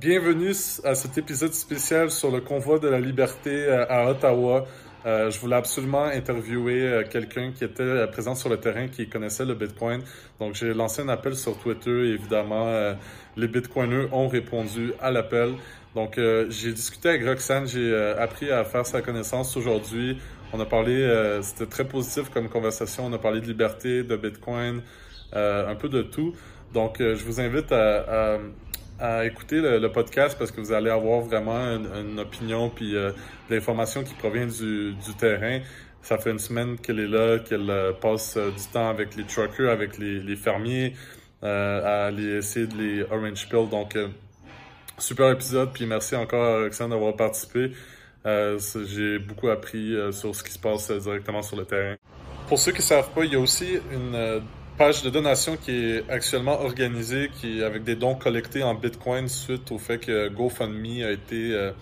Bienvenue à cet épisode spécial sur le convoi de la liberté euh, à Ottawa. Euh, je voulais absolument interviewer euh, quelqu'un qui était présent sur le terrain, qui connaissait le Bitcoin. Donc, j'ai lancé un appel sur Twitter évidemment, les Bitcoiners ont répondu à l'appel. Donc, j'ai discuté avec Roxane, j'ai appris à faire sa connaissance aujourd'hui. On a parlé, c'était très positif comme conversation. On a parlé de liberté, de Bitcoin, un peu de tout. Donc, je vous invite à, à écouter le, podcast parce que vous allez avoir vraiment une, opinion puis euh, l'information qui provient du, terrain. Ça fait une semaine qu'elle est là, qu'elle euh, passe euh, du temps avec les truckers, avec les, fermiers, à aller essayer de les orange pill. Donc, super épisode. Puis merci encore à Roxane d'avoir participé. J'ai beaucoup appris sur ce qui se passe directement sur le terrain. Pour ceux qui ne savent pas, il y a aussi une page de donation qui est actuellement organisée, qui avec des dons collectés en Bitcoin suite au fait que GoFundMe a été euh,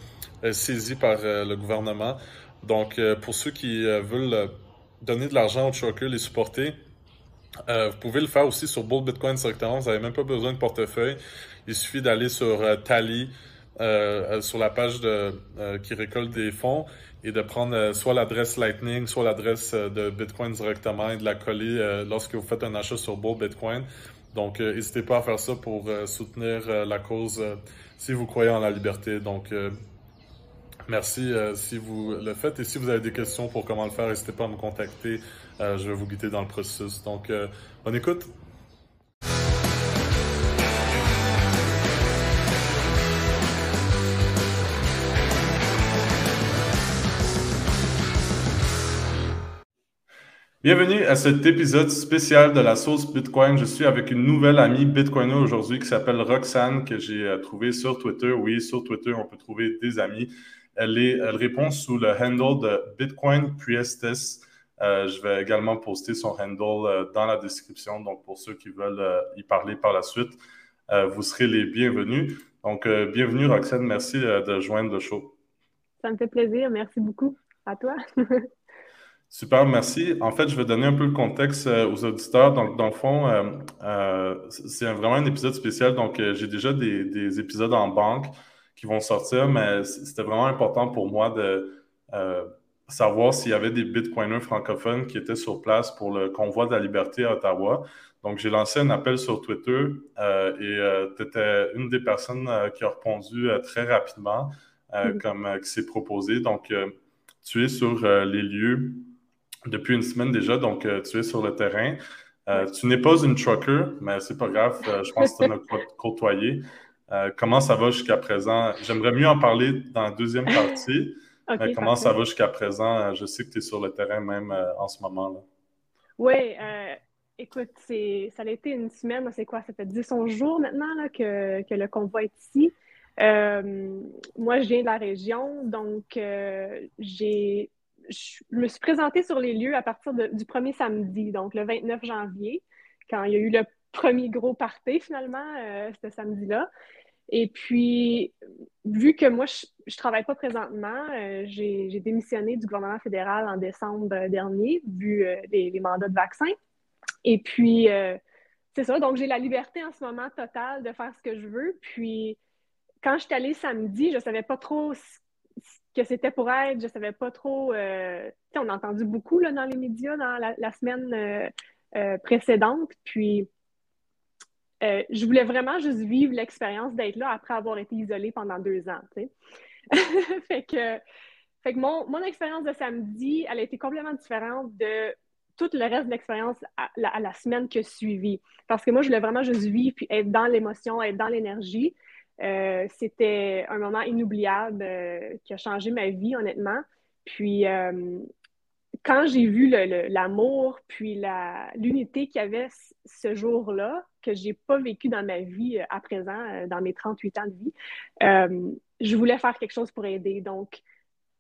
euh, saisi par euh, le gouvernement. Donc, pour ceux qui veulent donner de l'argent aux truckers, les supporter, vous pouvez le faire aussi sur Bull Bitcoin directement. Vous n'avez même pas besoin de portefeuille. Il suffit d'aller sur Tally, sur la page de, qui récolte des fonds et de prendre euh, soit l'adresse Lightning, soit l'adresse euh, de Bitcoin directement et de la coller euh, lorsque vous faites un achat sur Bull Bitcoin. Donc, n'hésitez pas à faire ça pour soutenir la cause si vous croyez en la liberté. Donc, merci si vous le faites. Et si vous avez des questions pour comment le faire, n'hésitez pas à me contacter. je vais vous guider dans le processus. Donc, bonne écoute. Bienvenue à cet épisode spécial de la sauce Bitcoin. Je suis avec une nouvelle amie Bitcoiner aujourd'hui qui s'appelle Roxane, que j'ai euh, trouvée sur Twitter. Oui, sur Twitter, on peut trouver des amis. Elle, répond sous le handle de Bitcoin Priestess. Euh, je vais également poster son handle euh, dans la description. Donc, pour ceux qui veulent y parler par la suite, vous serez les bienvenus. Donc, bienvenue Roxane. Merci de joindre le show. Ça me fait plaisir. Merci beaucoup. À toi. Super, merci. En fait, je vais donner un peu le contexte euh, aux auditeurs. Donc, dans le fond, euh, euh, c'est vraiment un épisode spécial. Donc, j'ai déjà des, épisodes en banque qui vont sortir, mais c'était vraiment important pour moi de savoir s'il y avait des bitcoiners francophones qui étaient sur place pour le convoi de la liberté à Ottawa. Donc, j'ai lancé un appel sur Twitter et tu étais une des personnes qui a répondu très rapidement, mm-hmm. comme qui s'est proposé. Donc, tu es sur les lieux depuis une semaine déjà, donc euh, tu es sur le terrain. Euh, tu n'es pas une trucker, mais c'est pas grave. Euh, je pense que tu as côtoyé. comment ça va jusqu'à présent? J'aimerais mieux en parler dans la deuxième partie. mais comment ça va jusqu'à présent? Je sais que tu es sur le terrain même en ce moment-là. Oui, écoute, ça a été une semaine, c'est quoi? Ça fait 10 jours maintenant là, que, que, le convoi est ici. moi, je viens de la région, donc j'ai je me suis présentée sur les lieux à partir du premier samedi, donc le 29 janvier, quand il y a eu le premier gros party finalement, euh, ce samedi-là. Et puis, vu que moi, je ne travaille pas présentement, euh, j'ai démissionné du gouvernement fédéral en décembre dernier, vu euh, les, mandats de vaccin. Et puis, c'est ça, donc j'ai la liberté en ce moment totale de faire ce que je veux. Puis, quand je suis allée samedi, je ne savais pas trop que c'était pour être. Je savais pas trop. Euh, on a entendu beaucoup là, dans les médias dans la, semaine euh, euh, précédente. Puis, je voulais vraiment juste vivre l'expérience d'être là après avoir été isolée pendant deux ans. fait que, fait que mon, mon expérience de samedi, elle a été complètement différente de tout le reste de l'expérience à, la semaine qui a suivi. Parce que moi, je voulais vraiment juste vivre puis être dans l'émotion, être dans l'énergie. Euh, c'était un moment inoubliable euh, qui a changé ma vie, honnêtement. Puis, euh, quand j'ai vu l'amour, puis l'unité qu'il y avait ce jour-là, que je n'ai pas vécu dans ma vie à présent, dans mes 38 ans de vie, je voulais faire quelque chose pour aider. Donc,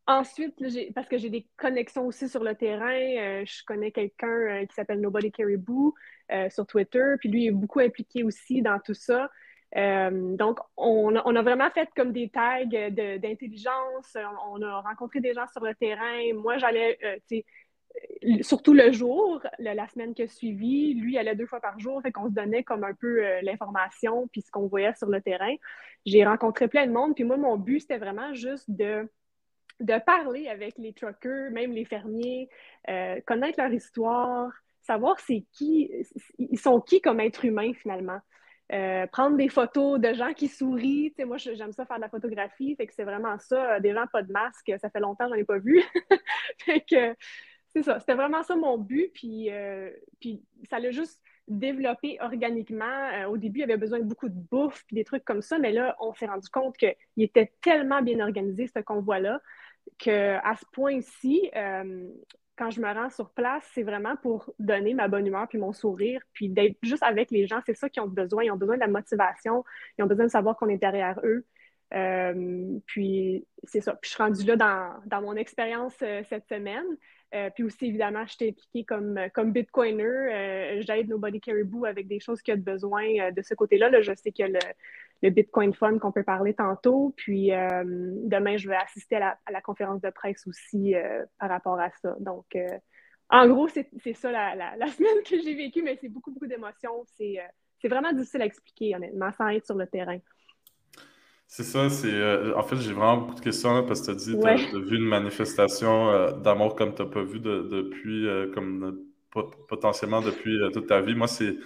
ensuite, parce que j'ai des connexions aussi sur le terrain, je connais quelqu'un qui s'appelle Nobody Caribou sur Twitter, puis lui est beaucoup impliqué aussi dans tout ça. Euh, donc, on a, vraiment fait comme des tags d'intelligence. On, a rencontré des gens sur le terrain. Moi, j'allais, euh, surtout le jour, la semaine qui a suivi, lui allait deux fois par jour, fait qu'on se donnait comme un peu euh, l'information puis ce qu'on voyait sur le terrain. J'ai rencontré plein de monde, puis moi, mon but, c'était vraiment juste de, de parler avec les truckers, même les fermiers, euh, connaître leur histoire, savoir c'est qui, ils sont qui comme êtres humains finalement. Euh, prendre des photos de gens qui sourient. moi, j'aime ça faire de la photographie, que c'est vraiment ça. Des gens pas de masque, ça fait longtemps que j'en ai pas vu. fait que c'est ça, c'était vraiment ça mon but. Puis, euh, puis ça l'a juste développé organiquement. Euh, au début, il y avait besoin de beaucoup de bouffe puis des trucs comme ça, mais là, on s'est rendu compte qu'il était tellement bien organisé, ce convoi-là, qu'à ce point-ci, euh, quand je me rends sur place, c'est vraiment pour donner ma bonne humeur puis mon sourire, puis d'être juste avec les gens. C'est ça qu'ils ont besoin. Ils ont besoin de la motivation. Ils ont besoin de savoir qu'on est derrière eux. puis c'est ça. Puis je suis rendue là dans, dans mon expérience cette semaine. Euh, puis aussi, évidemment, je t'ai impliquée comme, comme Bitcoiner. Euh, J'aide Nobody Caribou avec des choses qu'il y a de besoin euh, de ce côté-là. Là, je sais qu'il y a le, Bitcoin Fund qu'on peut parler tantôt. Puis demain, je vais assister à la, conférence de presse aussi par rapport à ça. Donc, en gros, c'est ça la, la, semaine que j'ai vécue, mais c'est beaucoup, beaucoup d'émotions. C'est vraiment difficile à expliquer, honnêtement, sans être sur le terrain. C'est ça, c'est. Euh, en fait, j'ai vraiment beaucoup de questions là, parce que tu as dit tu as, vu une manifestation euh, d'amour comme tu n'as pas vu depuis, euh, comme potentiellement depuis toute ta vie. Moi, c'est.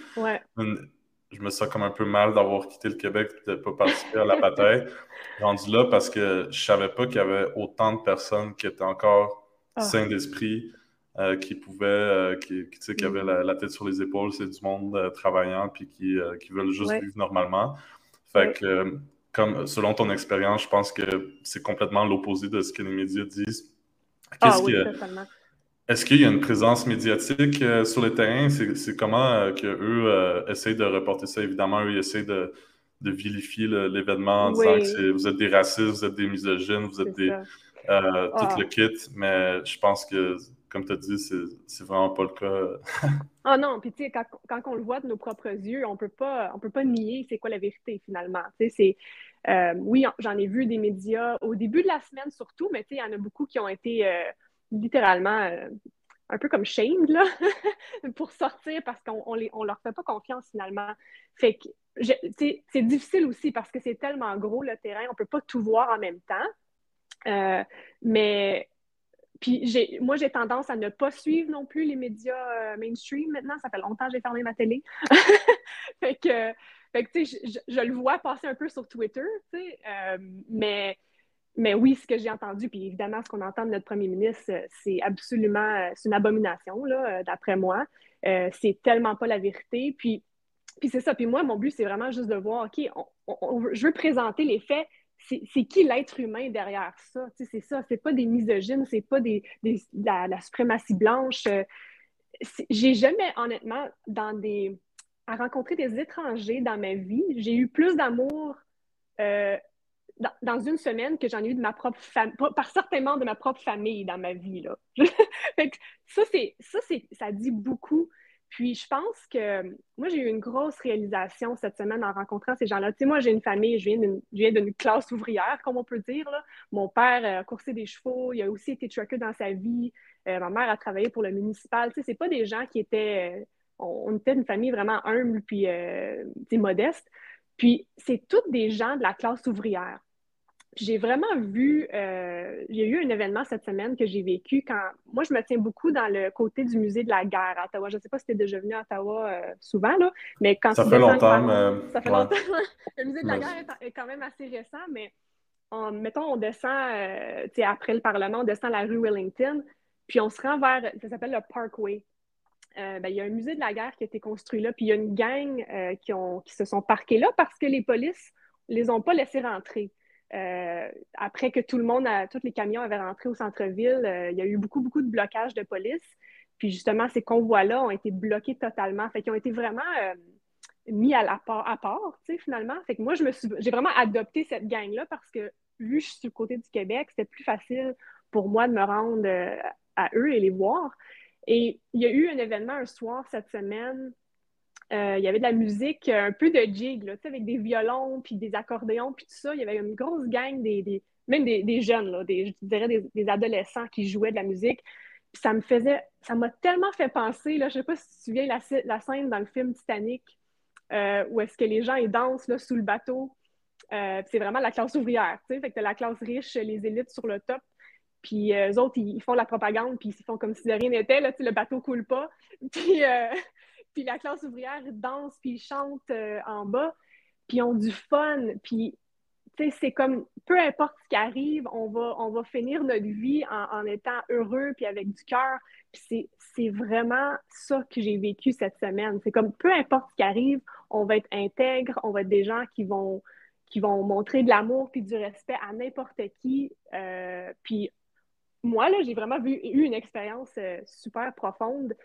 Je me sens comme un peu mal d'avoir quitté le Québec et de ne pas participer à la bataille. Rendu là parce que je savais pas qu'il y avait autant de personnes qui étaient encore ah. sains d'esprit, qui pouvaient, qui, qui, qui avaient la, tête sur les épaules. C'est du monde travaillant puis qui, qui veulent juste vivre normalement. Fait que comme selon ton expérience, je pense que c'est complètement l'opposé de ce que les médias disent. Ah, oui, Est-ce qu'il y a une présence médiatique euh, sur le terrain? C'est comment euh, qu'eux euh, essayent de reporter ça? Évidemment, eux, ils essayent de, de vilifier l'événement en disant que vous êtes des racistes, vous êtes des misogynes, vous êtes des. tout ah. le kit, mais je pense que comme tu as dit, c'est vraiment pas le cas. ah non, puis tu sais, quand, quand, on le voit de nos propres yeux, on peut pas, on peut pas nier c'est quoi la vérité finalement. Tu sais, c'est, euh, oui, j'en ai vu des médias au début de la semaine surtout, mais tu sais, il y en a beaucoup qui ont été euh, littéralement euh, un peu comme shamed là, pour sortir parce qu'on on, on leur fait pas confiance finalement. Fait que c'est difficile aussi parce que c'est tellement gros le terrain, on peut pas tout voir en même temps. mais puis moi, j'ai tendance à ne pas suivre non plus les médias mainstream maintenant. Ça fait longtemps que j'ai fermé ma télé. fait que fait que, tu sais, je, le vois passer un peu sur Twitter, euh, mais, mais oui, ce que j'ai entendu, puis évidemment, ce qu'on entend de notre premier ministre, c'est absolument, c'est une abomination, là, euh, d'après moi. Euh, c'est tellement pas la vérité. Puis, puis c'est ça. Puis moi, mon but, c'est vraiment juste de voir, OK, je veux présenter les faits. C'est qui l'être humain derrière ça? Tu sais, c'est ça. C'est pas des misogynes, c'est pas des, la, suprématie blanche. J'ai jamais, honnêtement, dans des à rencontrer des étrangers dans ma vie. J'ai eu plus d'amour euh, dans, une semaine que j'en ai eu de ma propre famille, par certainement de ma propre famille dans ma vie. Là. ça, c'est, ça, c'est, ça dit beaucoup. Puis je pense que moi, j'ai eu une grosse réalisation cette semaine en rencontrant ces gens-là. Tu sais, moi, j'ai une famille, je viens d'une, classe ouvrière, comme on peut dire. Là. Mon père a coursé des chevaux, il a aussi été trucker dans sa vie. Euh, ma mère a travaillé pour le municipal. Tu sais, c'est pas des gens qui étaient on, était une famille vraiment humble puis euh, modeste. Puis c'est toutes des gens de la classe ouvrière. J'ai vraiment vu, euh, il y a eu un événement cette semaine que j'ai vécu quand, moi je me tiens beaucoup dans le côté du musée de la guerre à Ottawa. Je ne sais pas si tu es déjà venu à Ottawa euh, souvent, là, mais quand ça fait longtemps. Ça fait longtemps. le musée de la guerre est, quand même assez récent, mais mettons, on descend, après le Parlement, on descend la rue Wellington, puis on se rend vers, ça s'appelle le Parkway. Euh, ben, il y a un musée de la guerre qui a été construit là, puis il y a une gang euh, qui, ont, qui se sont parqués là parce que les polices ne les ont pas laissés rentrer. Euh, après que tout le monde, tous les camions avaient rentré au centre-ville, il y a eu beaucoup, beaucoup de blocages de police. Puis justement, ces convois-là ont été bloqués totalement. Fait qu'ils ont été vraiment mis à, la part, à part, tu sais, finalement. Fait que moi, j'ai vraiment adopté cette gang-là parce que, vu que je suis sur le côté du Québec, c'était plus facile pour moi de me rendre à eux et les voir. Et il y a eu un événement un soir cette semaine. Euh, il y avait de la musique, un peu de jig, là, avec des violons, puis des accordéons, puis tout ça. Il y avait une grosse gang, des, même des, jeunes, là, des, je dirais des, adolescents qui jouaient de la musique. ça me faisait, ça m'a tellement fait penser, là, je sais pas si tu te souviens la, la scène dans le film Titanic, euh, où est-ce que les gens ils dansent là, sous le bateau. Euh, c'est vraiment la classe ouvrière, tu sais. Fait que la classe riche, les élites sur le top. Puis euh, eux autres, ils, font la propagande, puis ils font comme si de rien n'était, le bateau coule pas. Puis, puis la classe ouvrière danse, puis ils chantent en bas, puis ils ont du fun. Puis c'est comme, peu importe ce qui arrive, on va, on va finir notre vie en, étant heureux puis avec du cœur. Puis c'est vraiment ça que j'ai vécu cette semaine. C'est comme, peu importe ce qui arrive, on va être intègre, on va être des gens qui vont, qui vont montrer de l'amour puis du respect à n'importe qui. Euh, puis moi, là, j'ai vraiment eu une expérience euh, super profonde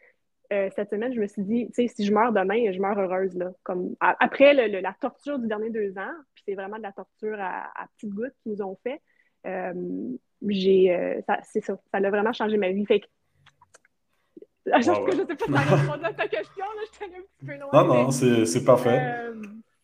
euh, cette semaine, je me suis dit, tu sais, si je meurs demain, je meurs heureuse, là. Comme, après la torture du dernier deux ans, puis c'est vraiment de la torture à, petites gouttes qu'ils nous ont fait, euh, j'ai, euh, c'est ça, ça a vraiment changé ma vie. Fait que, je, sais pas si ça répondre à ta question, là, je un petit peu loin. Non, non, c'est parfait.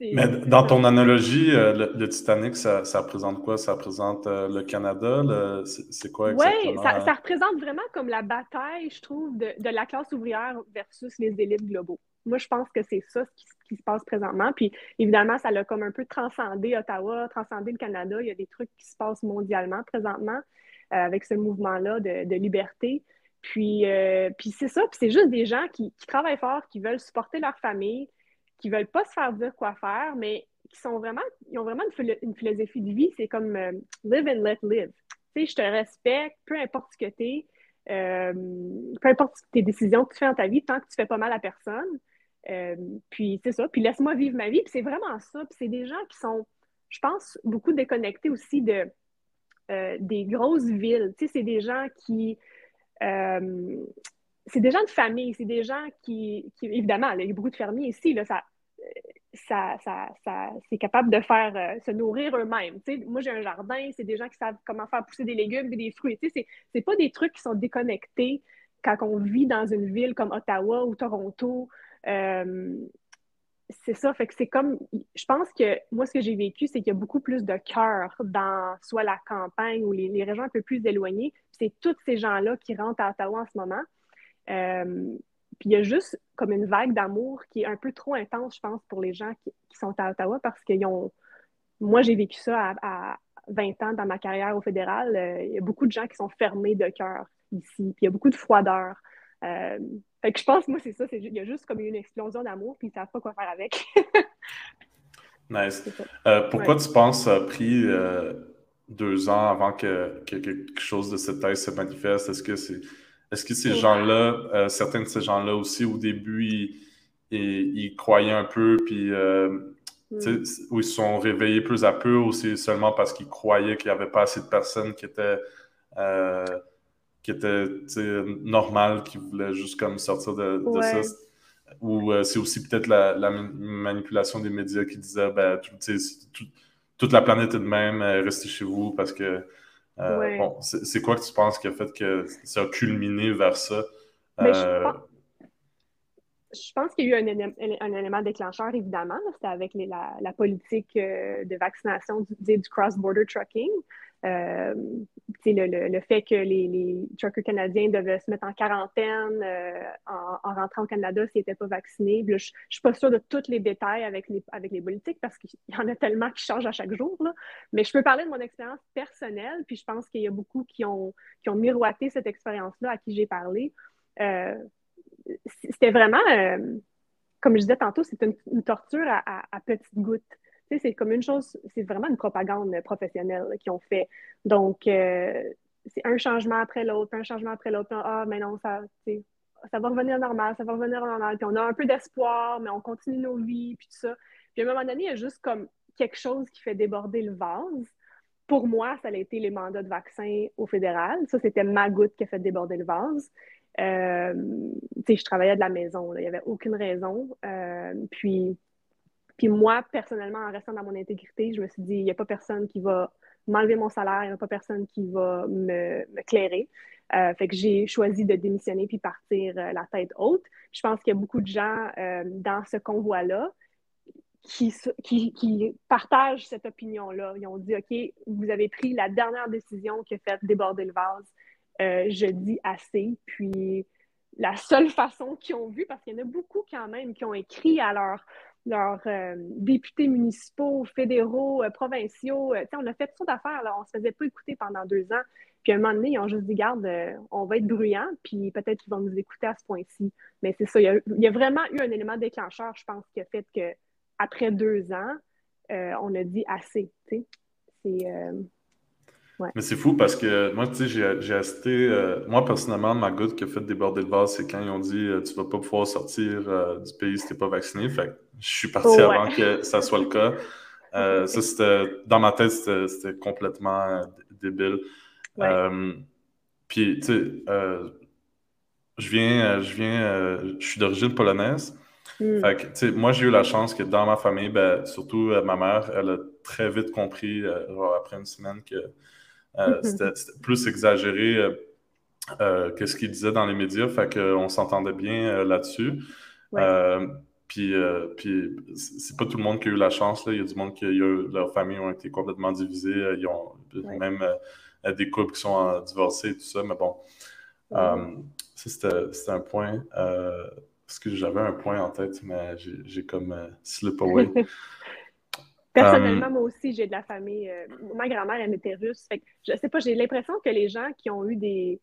Mais dans ton analogie, euh, le, Titanic, ça, ça, représente quoi? Ça représente euh, le Canada? C'est quoi exactement? Oui, ça, ça, représente vraiment comme la bataille, je trouve, de, de, la classe ouvrière versus les élites globaux. Moi, je pense que c'est ça ce qui, qui, se passe présentement. Puis évidemment, ça l'a comme un peu transcendé Ottawa, transcendé le Canada. Il y a des trucs qui se passent mondialement présentement euh, avec ce mouvement-là de, de, liberté. Puis, puis c'est ça, puis c'est juste des gens qui, qui travaillent fort, qui veulent supporter leur famille, qui veulent pas se faire dire quoi faire, mais qui sont vraiment, ils ont vraiment une, philosophie de vie, c'est comme euh, live and let live. Tu sais, je te respecte, peu importe ce que tu es, euh, peu importe tes décisions que tu fais dans ta vie, tant que tu fais pas mal à personne. Euh, puis c'est ça, puis laisse-moi vivre ma vie, puis c'est vraiment ça. Puis c'est des gens qui sont, je pense, beaucoup déconnectés aussi de des grosses villes. Tu sais, c'est des gens qui c'est des gens de famille, c'est des gens qui, évidemment, il y a beaucoup de fermiers ici, là, ça, ça, ça, ça c'est capable de faire euh, se nourrir eux-mêmes. Moi, j'ai un jardin, c'est des gens qui savent comment faire pousser des légumes et des fruits. Ce n'est pas des trucs qui sont déconnectés quand on vit dans une ville comme Ottawa ou Toronto. Euh, c'est ça, fait que c'est comme, je pense que moi, ce que j'ai vécu, c'est qu'il y a beaucoup plus de cœur dans soit la campagne ou les régions un peu plus éloignées. C'est tous ces gens-là qui rentrent à Ottawa en ce moment. Euh, puis il y a juste comme une vague d'amour qui est un peu trop intense, je pense, pour les gens qui, sont à Ottawa parce qu'ils ont. Moi, j'ai vécu ça à, 20 ans dans ma carrière au fédéral. Euh, il y a beaucoup de gens qui sont fermés de cœur ici, puis il y a beaucoup de froideur. Euh, fait que je pense, moi, c'est ça. Il y a juste comme une explosion d'amour, puis ils ne savent pas quoi faire avec. nice. pourquoi tu penses ça a pris deux ans avant que, que, quelque chose de cette taille se manifeste? Est-ce que c'est est-ce que ces gens-là, euh, certains de ces gens-là aussi, au début, ils, croyaient un peu, puis euh, mm. ou ils se sont réveillés peu à peu, ou c'est seulement parce qu'ils croyaient qu'il n'y avait pas assez de personnes qui étaient, euh, qui étaient normales, qui voulaient juste comme sortir de, ça? Ou c'est aussi peut-être la, manipulation des médias qui disaient ben, toute la planète est de même, restez chez vous parce que euh, bon, c'est quoi que tu penses qui a fait que ça a culminé vers ça? Ben, euh, je, pense, qu'il y a eu un, élément déclencheur, évidemment. C'était avec la, politique euh, de vaccination du, du cross-border trucking. Euh, le, le, fait que les, les, truckers canadiens devaient se mettre en quarantaine euh, en, rentrant au Canada s'ils n'étaient pas vaccinés. je ne suis pas sûre de tous les détails avec les, avec les politiques parce qu'il y en a tellement qui changent à chaque jour. Là. Mais je peux parler de mon expérience personnelle, puis je pense qu'il y a beaucoup qui ont, qui ont miroité cette expérience-là à qui j'ai parlé. Euh, c'était vraiment, comme je disais tantôt, c'est une, torture à, à petites gouttes c'est comme une chose, c'est vraiment une propagande professionnelle qu'ils ont fait. Donc, euh, c'est un changement après l'autre, un changement après l'autre. Ah, mais non, ça, ça va revenir normal, ça va revenir normal. Puis on a un peu d'espoir, mais on continue nos vies, puis tout ça. Puis à un moment donné, il y a juste comme quelque chose qui fait déborder le vase. Pour moi, ça a été les mandats de vaccin au fédéral. Ça, c'était ma goutte qui a fait déborder le vase. Euh, je travaillais de la maison, il n'y avait aucune raison. Euh, puis puis moi, personnellement, en restant dans mon intégrité, je me suis dit, il n'y a pas personne qui va m'enlever mon salaire, il n'y a pas personne qui va me, clairer. Euh, fait que j'ai choisi de démissionner puis partir euh, la tête haute. Je pense qu'il y a beaucoup de gens euh, dans ce convoi-là qui, qui, partagent cette opinion-là. Ils ont dit, OK, vous avez pris la dernière décision qui a fait déborder le vase. je dis assez. Puis la seule façon qu'ils ont vu, parce qu'il y en a beaucoup quand même qui ont écrit à leurs leurs députés municipaux, fédéraux, provinciaux. on a fait toutes d'affaires. On ne se faisait pas écouter pendant deux ans. Puis à un moment donné, ils ont juste dit, garde, euh, on va être bruyant, puis peut-être qu'ils vont nous écouter à ce point-ci. Mais c'est ça, il y, a, vraiment eu un élément déclencheur, je pense, qui a fait qu'après deux ans, euh, on a dit assez. C'est. Euh, Mais c'est fou parce que moi, tu sais, j'ai assisté, moi personnellement, ma goutte qui a fait déborder le vase, c'est quand ils ont dit tu vas pas pouvoir sortir du pays si t'es pas vacciné. Fait que je suis parti avant que ça soit le cas. ça, c'était, dans ma tête, c'était complètement débile. Euh, puis, tu sais, euh, je viens, euh, je viens, je suis d'origine polonaise. Hmm. Fait que, tu sais, moi, j'ai eu la chance que dans ma famille, ben, surtout ma mère, elle a très vite compris, après une semaine, que c'était plus exagéré que ce qu'il disait dans les médias. Fait qu'on s'entendait bien là-dessus. Puis, puis c'est pas tout le monde qui a eu la chance. Là. Il y a du monde qui a eu, leurs familles ont été complètement divisées. Ils ont même des couples qui sont euh, divorcés et tout ça. Mais bon, euh, c'était un point. Euh, parce que j'avais un point en tête, mais j'ai comme slip away. Personnellement, moi aussi, j'ai de la famille. ma grand-mère, elle était russe. Fait que, je sais pas, j'ai l'impression que les gens qui ont eu des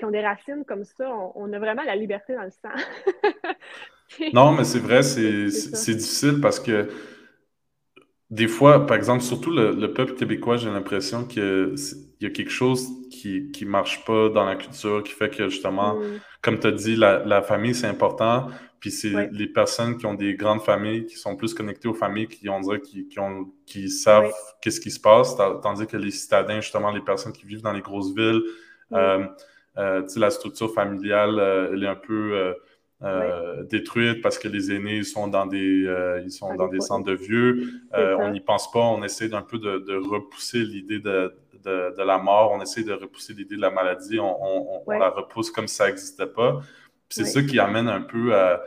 qui ont des racines comme ça, on, a vraiment la liberté dans le sang. non, mais c'est vrai, c'est difficile parce que des fois, par exemple, surtout le, peuple québécois, j'ai l'impression qu'il y a quelque chose qui ne marche pas dans la culture, qui fait que justement, mm. comme tu as dit, la, famille, c'est important. Puis c'est les personnes qui ont des grandes familles, qui sont plus connectées aux familles, qui, on dirait, qui, ont, qui savent qu'est-ce qui se passe, tandis que les citadins, justement, les personnes qui vivent dans les grosses villes, euh, euh, la structure familiale, euh, elle est un peu euh, détruite parce que les aînés sont dans des, euh, ils sont dans des centres de vieux. Euh, on n'y pense pas. On essaie d'un peu de, repousser l'idée de, de, la mort. On essaie de repousser l'idée de la maladie. On, on, la repousse comme si ça n'existait pas. C'est ça qui amène un peu à,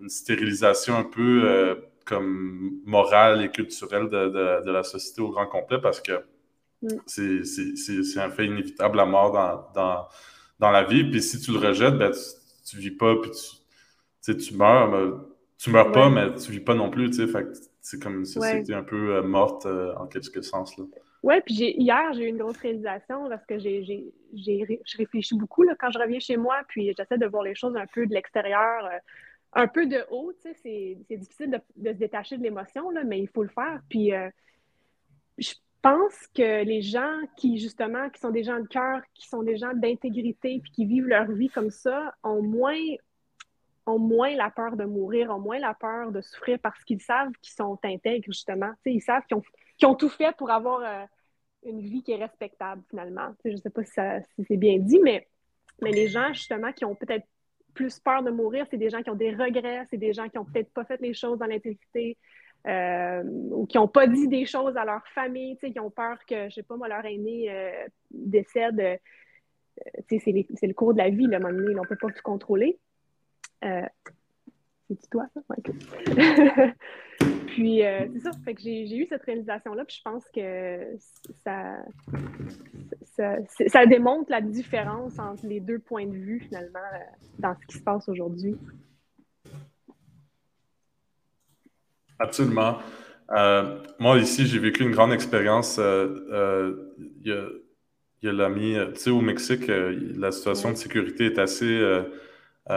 une stérilisation un peu comme morale et culturelle de, la société au grand complet parce que mm. c'est un fait inévitable, la mort dans, dans, dans, la vie. Puis si tu le rejettes, ben, tu vis pas, puis tu, tu meurs, mais, tu meurs pas, mais tu vis pas non plus, tu sais. c'est comme une société un peu euh, morte euh, en quelque sens, là. Oui, puis hier, j'ai eu une grosse réalisation parce que j'ai, je réfléchis beaucoup là, quand je reviens chez moi, puis j'essaie de voir les choses un peu de l'extérieur, euh, un peu de haut, tu c'est, difficile de, se détacher de l'émotion, mais il faut le faire. Puis je pense que les gens qui, justement, qui sont des gens de cœur, qui sont des gens d'intégrité, puis qui vivent leur vie comme ça, ont moins, ont moins la peur de mourir, ont moins la peur de souffrir parce qu'ils savent qu'ils sont intègres, justement. ils savent qu'ils ont, ont, tout fait pour avoir euh, une vie qui est respectable, finalement. je ne sais pas si, si c'est bien dit, mais, mais les gens, justement, qui ont peut-être plus peur de mourir, c'est des gens qui ont des regrets, c'est des gens qui n'ont peut-être pas fait les choses dans l'intégrité, euh, ou qui n'ont pas dit des choses à leur famille, qui ont peur que, je sais pas moi, leur aîné euh, décède. Euh, c'est le cours de la vie, le moment donné, on ne peut pas tout contrôler. c'est toi, ça? puis, c'est ça, fait que j'ai eu cette réalisation-là, puis je pense que ça, ça, ça, démontre la différence entre les deux points de vue, finalement, dans ce qui se passe aujourd'hui. Absolument. Euh, moi, ici, j'ai vécu une grande expérience. Euh, euh, il y a, l'ami, tu sais, au Mexique, la situation de sécurité est assez. tu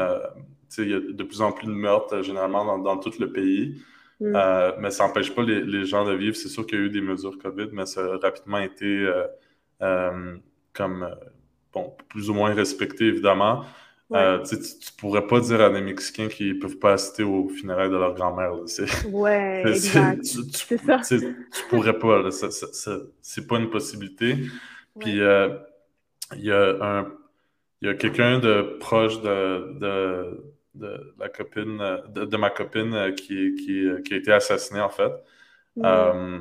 sais, il y a de plus en plus de meurtres, généralement, dans, tout le pays. Mm. mais ça n'empêche pas les, gens de vivre. C'est sûr qu'il y a eu des mesures COVID, mais ça a rapidement été comme, bon, plus ou moins respecté, évidemment. Euh, tu, ne pourrais pas dire à des Mexicains qu'ils ne peuvent pas assister aux funérailles de leur grand-mère. Ouais, exact. C'est ça. Tu pourrais pas. C'est pas une possibilité. Puis euh, il y a un il y a quelqu'un de proche de, de, de, la copine de, ma copine qui, qui, qui, a été assassiné en fait. Euh,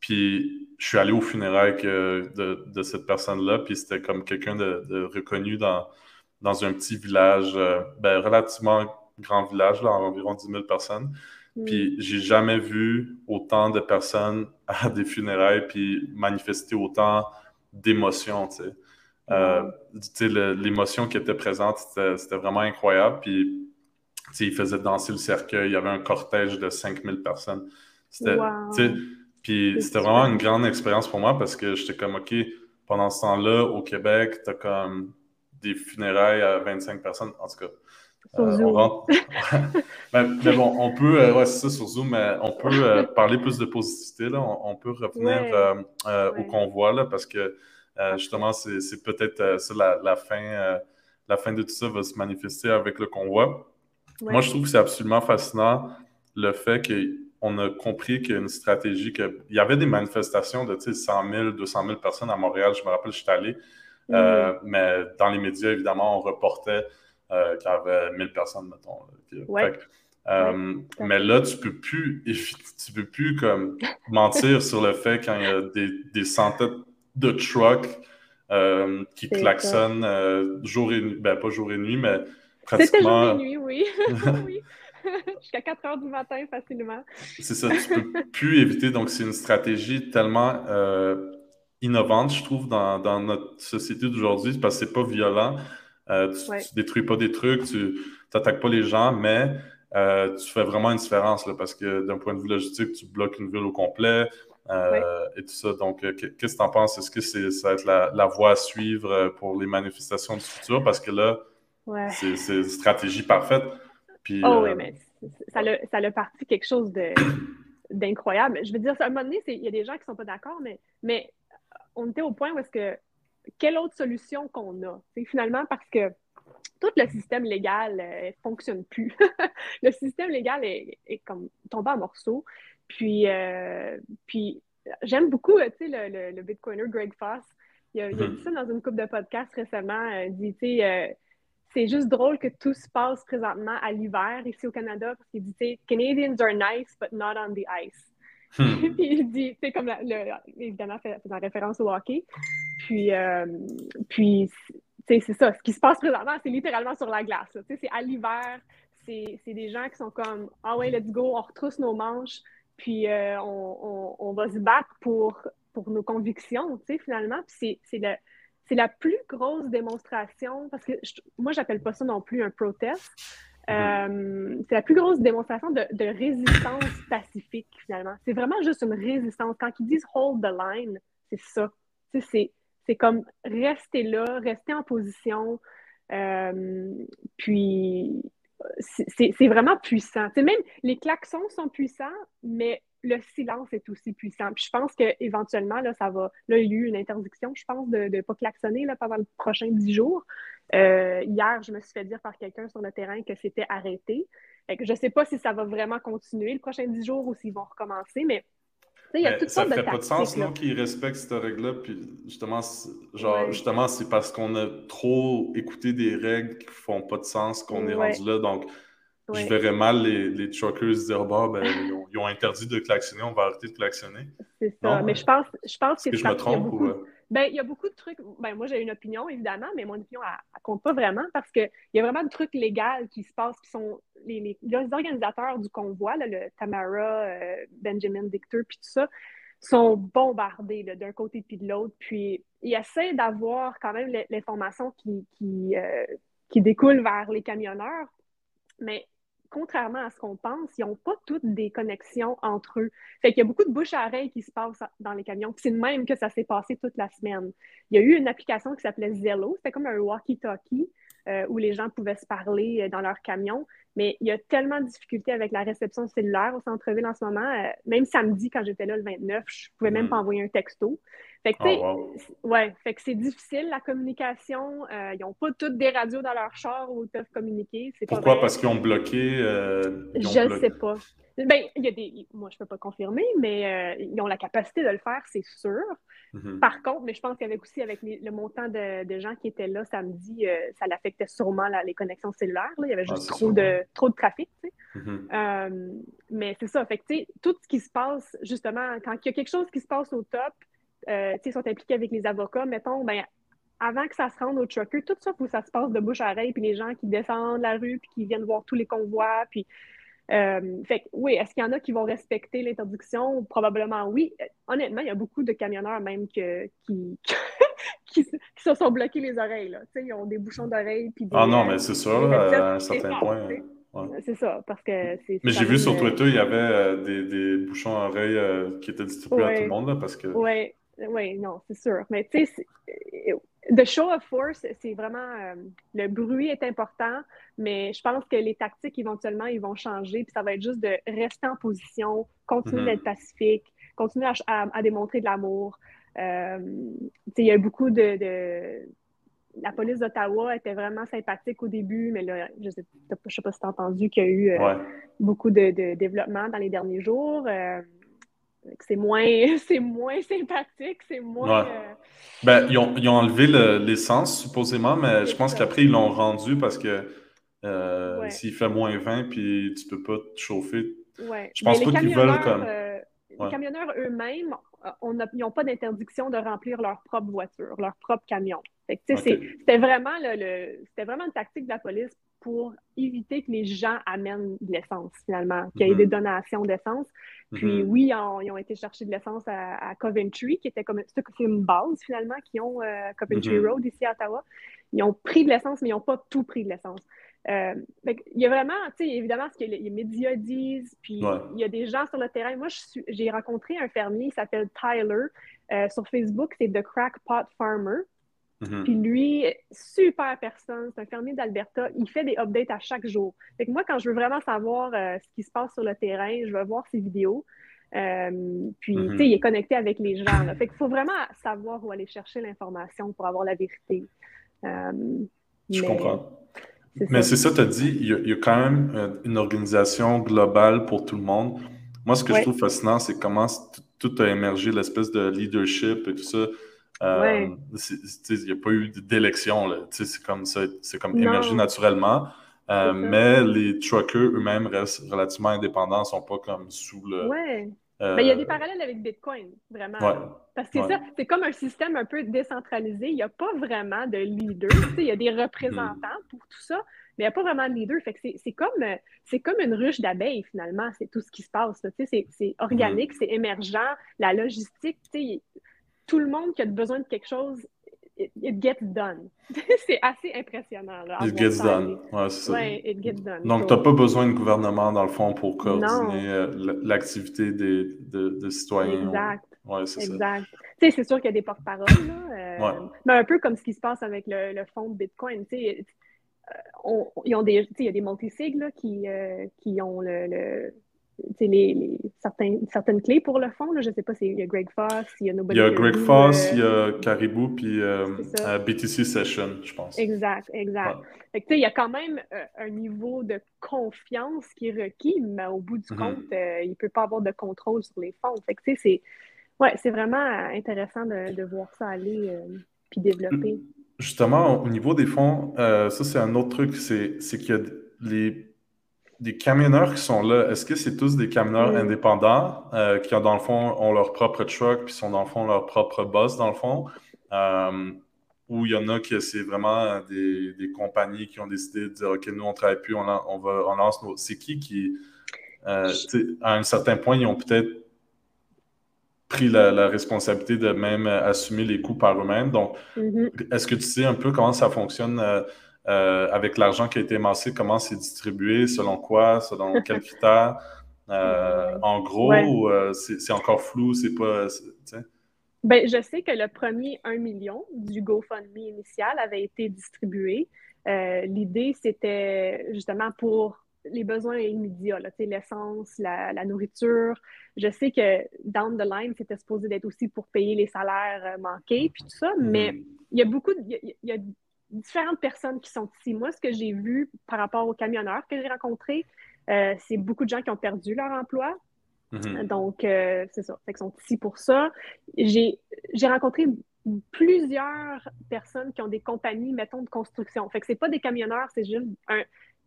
puis je suis allé aux funérailles de, de cette personne-là, puis c'était comme quelqu'un de, reconnu dans, dans un petit village, euh, ben, relativement grand village, là, environ 10 000 personnes. Mm. Puis j'ai jamais vu autant de personnes à des funérailles puis manifester autant d'émotions, tu sais. L'émotion qui était présente, c'était vraiment incroyable. Puis, il faisait danser le cercueil. Il y avait un cortège de 5000 personnes. C'était puis c'était vraiment une grande expérience pour moi parce que j'étais comme, OK, pendant ce temps-là, au Québec, t'as comme des funérailles à 25 personnes. En tout cas, euh, on rentre. mais, bon, on peut, euh, ouais, c'est ça sur Zoom, mais on peut euh, parler plus de positivité. Là. On, peut revenir au convoi là, parce que justement, c'est peut-être ça la, la, fin, la fin de tout ça va se manifester avec le convoi. Moi, je trouve que c'est absolument fascinant le fait que on a compris qu'il y a une stratégie, qu'il y avait des manifestations de 100 000, 200 000 personnes à Montréal. Je me rappelle, je suis allé. Euh, mais dans les médias, évidemment, on reportait euh, qu'il y avait 1000 personnes, mettons. Euh, mais là, tu peux plus, tu peux plus comme mentir sur le fait quand il y a des, centaines de trucks qui klaxonnent jour et nuit, ben pas jour et nuit, mais pratiquement. C'était jour et nuit, oui. oui. jusqu'à 4 heures du matin facilement. c'est ça, tu peux plus éviter. Donc, c'est une stratégie tellement euh, innovante, je trouve, dans, notre société d'aujourd'hui, parce que c'est pas violent. Euh, tu, ne détruis pas des trucs, tu n'attaques pas les gens, mais euh, tu fais vraiment une différence, là, parce que d'un point de vue logistique, tu bloques une ville au complet. Et tout ça. Donc, qu'est-ce que tu en penses? Est-ce que c'est, ça va être la, voie à suivre pour les manifestations du futur? Parce que là, c'est, c'est une stratégie parfaite oh oui, euh, mais ça a, ça parti quelque chose d'incroyable. Je veux dire, à un moment donné, il y a des gens qui ne sont pas d'accord, mais, mais on était au point où est-ce que quelle autre solution qu'on a? C'est finalement parce que tout le système légal ne euh, fonctionne plus. le système légal est, comme tombé en morceaux. Puis, euh, puis j'aime beaucoup le, le, le, Bitcoiner Greg Foss. Il a, il a, dit ça dans une coupe de podcast récemment. Il dit, tu sais, c'est juste drôle que tout se passe présentement à l'hiver ici au Canada parce qu'il dit, Canadians are nice, but not on the ice. Hmm. puis il dit, c'est comme, le, évidemment, faisant référence au hockey. Puis, euh, puis c'est ça. Ce qui se passe présentement, c'est littéralement sur la glace. C'est à l'hiver. C'est des gens qui sont comme, ah ouais, let's go, on retrousse nos manches, puis euh, on, on, va se battre pour, pour nos convictions, finalement. Puis c'est la plus grosse démonstration, parce que moi, j'appelle pas ça non plus un protest. Euh, c'est la plus grosse démonstration de, résistance pacifique, finalement. C'est vraiment juste une résistance. Quand ils disent hold the line, c'est ça. C'est comme rester là, rester en position. Euh, puis c'est vraiment puissant. même les klaxons sont puissants, mais le silence est aussi puissant. Puis je pense qu'éventuellement, là, ça va. Là, il y a eu une interdiction, je pense, de ne pas klaxonner là, pendant le prochain dix jours. Euh, hier, je me suis fait dire par quelqu'un sur le terrain que c'était arrêté. je ne sais pas si ça va vraiment continuer le prochain dix jours ou s'ils vont recommencer, mais il y a toutes ça sortes fait pas de sens, non, qu'ils respectent cette règle-là. Puis justement, genre, justement, c'est parce qu'on a trop écouté des règles qui font pas de sens qu'on est rendu là. Donc, je verrais mal les, les truckers dire bah, ben, ils, ont, interdit de klaxonner, on va arrêter de klaxonner. C'est ça. mais je pense, je pense que, que je me trompe beaucoup, ou... ben, il y a beaucoup de trucs. Ben, moi, j'ai une opinion, évidemment, mais mon opinion, elle, ne compte pas vraiment parce qu'il y a vraiment des trucs légaux qui se passent qui sont. Les, les, organisateurs du convoi, le Tamara, euh, Benjamin Victor, puis tout ça, sont bombardés d'un côté puis de l'autre. Puis ils essaient d'avoir quand même l'information qui, qui, euh, qui découle vers les camionneurs. Mais contrairement à ce qu'on pense, ils n'ont pas toutes des connexions entre eux. Fait qu'il y a beaucoup de bouche à oreille qui se passe dans les camions. C'est de même que ça s'est passé toute la semaine. Il y a eu une application qui s'appelait Zello. C'était comme un walkie-talkie euh, où les gens pouvaient se parler euh, dans leur camion. Mais il y a tellement de difficultés avec la réception cellulaire au centre-ville en ce moment. Euh, même samedi, quand j'étais là le 29, je pouvais même mm. pas envoyer un texto. Fait que, oh, ouais, fait que c'est difficile la communication. Euh, ils n'ont pas toutes des radios dans leur char où ils peuvent communiquer. Pourquoi? Parce qu'ils ont bloqué. Euh, je ne sais pas. Ben, il y a des. Moi, je ne peux pas confirmer, mais euh, ils ont la capacité de le faire, c'est sûr. Mm-hmm. Par contre, mais je pense qu'avec aussi avec le montant de, gens qui étaient là samedi, ça l'affectait sûrement les connexions cellulaires. Il y avait ah, juste trop, de, trop de trafic. Mm-hmm. mais c'est ça. Fait que, tout ce qui se passe, justement, quand il y a quelque chose qui se passe au top, euh, sont impliqués avec les avocats, mettons, ben, avant que ça se rende au trucker, tout ça, faut que ça se passe de bouche à oreille, puis les gens qui descendent la rue, puis qui viennent voir tous les convois, puis... Euh, fait oui, est-ce qu'il y en a qui vont respecter l'interdiction? Probablement oui. Honnêtement, il y a beaucoup de camionneurs même que, qui, qui, se sont bloqués les oreilles. Là. Ils ont des bouchons d'oreilles. Ah non, mais c'est sûr, à un certain point. C'est ça, parce que c'est. Mais j'ai vu sur Twitter, il y avait des, des, bouchons à oreilles qui étaient distribués à tout le monde, là, parce que... Oui, non, c'est sûr. Mais tu sais, The show of force, c'est vraiment euh, le bruit est important, mais je pense que les tactiques éventuellement ils vont changer, puis ça va être juste de rester en position, continuer mm-hmm. d'être pacifique, continuer à, démontrer de l'amour. Euh, il y a beaucoup de, La police d'Ottawa était vraiment sympathique au début, mais là, je ne sais, pas si tu as entendu qu'il y a eu euh, beaucoup de, développement dans les derniers jours c'est moins, c'est moins sympathique, c'est moins. Euh, ben, ils, ont, ils, ont, enlevé l'essence, supposément, mais je pense qu'après, ils l'ont rendu parce que euh, s'il fait moins 20 puis tu peux pas te chauffer. Ouais. Je pense pas qu'ils veulent comme. Euh, les camionneurs eux-mêmes, ils n'ont pas d'interdiction de remplir leur propre voiture, leur propre camion. C'était vraiment, le, vraiment une tactique de la police pour éviter que les gens amènent de l'essence, finalement, qu'il y ait mm-hmm. des donations d'essence. Puis mm-hmm. oui, ils ont été chercher de l'essence à, Coventry, qui était comme une base, finalement, qui ont euh, Coventry mm-hmm. Road ici à Ottawa. Ils ont pris de l'essence, mais ils n'ont pas tout pris de l'essence. Euh, il y a vraiment, tu sais, évidemment, ce que les, médias disent, puis il y a des gens sur le terrain. Moi, j'ai rencontré un fermier, il s'appelle Tyler. Euh, sur Facebook, c'est The Crackpot Farmer. Mm-hmm. Puis lui, super personne, c'est un fermier d'Alberta, il fait des updates à chaque jour. Fait que moi, quand je veux vraiment savoir euh, ce qui se passe sur le terrain, je vais voir ses vidéos. Euh, puis, mm-hmm. tu sais, il est connecté avec les gens. Là. Fait qu'il faut vraiment savoir où aller chercher l'information pour avoir la vérité. Euh, je comprends. Mais c'est ça, tu as dit, il y, a, quand même une organisation globale pour tout le monde. Moi, ce que je trouve fascinant, c'est comment tout a émergé, l'espèce de leadership et tout ça. Euh, il n'y a pas eu d'élection. C'est comme, c'est comme émergé naturellement. Euh, mais les truckers eux-mêmes restent relativement indépendants, ne sont pas comme sous le. Oui. Euh, il y a des parallèles avec Bitcoin, vraiment. Parce que c'est ça, c'est comme un système un peu décentralisé. Il n'y a pas vraiment de leader. Il y a des représentants mm. pour tout ça, mais il n'y a pas vraiment de leader. Fait que c'est comme, comme une ruche d'abeilles, finalement. C'est tout ce qui se passe. C'est organique, mm. c'est émergent. La logistique, tout le monde qui a besoin de quelque chose, it, gets done. c'est assez impressionnant. Là, it gets done. Ouais, c'est ça. it gets done. Donc, tu n'as pas besoin de gouvernement, dans le fond, pour coordonner euh, l'activité des, de, citoyens. Exact. Ouais, c'est exact. Tu sais, c'est sûr qu'il y a des porte-paroles, euh, mais un peu comme ce qui se passe avec le, le fonds de Bitcoin. Tu sais, euh, ils ont des, il y a des multisigs qui, qui ont le les, certaines clés pour le fond. Je ne sais pas, il y a Greg Foss, il y a Nobody. Il y a Greg Foss, il y a Caribou, puis euh, BTC Session, je pense. Exact, exact. il y a quand même euh, un niveau de confiance qui est requis, mais au bout du mm-hmm. compte, euh, il ne peut pas avoir de contrôle sur les fonds. c'est ouais, vraiment intéressant de, de, voir ça aller puis développer. Justement, au niveau des fonds, ça, c'est un autre truc, c'est qu'il y a les des camionneurs qui sont là, est-ce que c'est tous des camionneurs indépendants euh, qui, dans le fond, ont leur propre truck puis sont, dans le fond, leur propre boss, dans le fond? Euh, ou il y en a qui c'est vraiment des, compagnies qui ont décidé de dire OK, nous, on ne travaille plus, on, on, va, on lance nos. C'est qui qui, euh, à un certain point, ils ont peut-être pris la, responsabilité de même assumer les coûts par eux-mêmes. Donc, mm-hmm. est-ce que tu sais un peu comment ça fonctionne? Euh, avec l'argent qui a été émancé, comment c'est distribué, selon quoi, selon quels critères? Euh, en gros, euh, c'est encore flou, c'est pas. Ben, je sais que le premier 1 million du GoFundMe initial avait été distribué. L'idée, c'était justement pour les besoins immédiats, l'essence, la, la, nourriture. Je sais que down the line, c'était supposé d'être aussi pour payer les salaires manqués, puis tout ça, mais mm-hmm. il y a beaucoup, il y a différentes personnes qui sont ici. Moi, ce que j'ai vu par rapport aux camionneurs que j'ai rencontrés, euh, c'est beaucoup de gens qui ont perdu leur emploi. Mm-hmm. Donc, euh, c'est ça. Fait qu'ils sont ici pour ça. J'ai rencontré plusieurs personnes qui ont des compagnies, mettons, de construction. Fait que c'est pas des camionneurs, c'est juste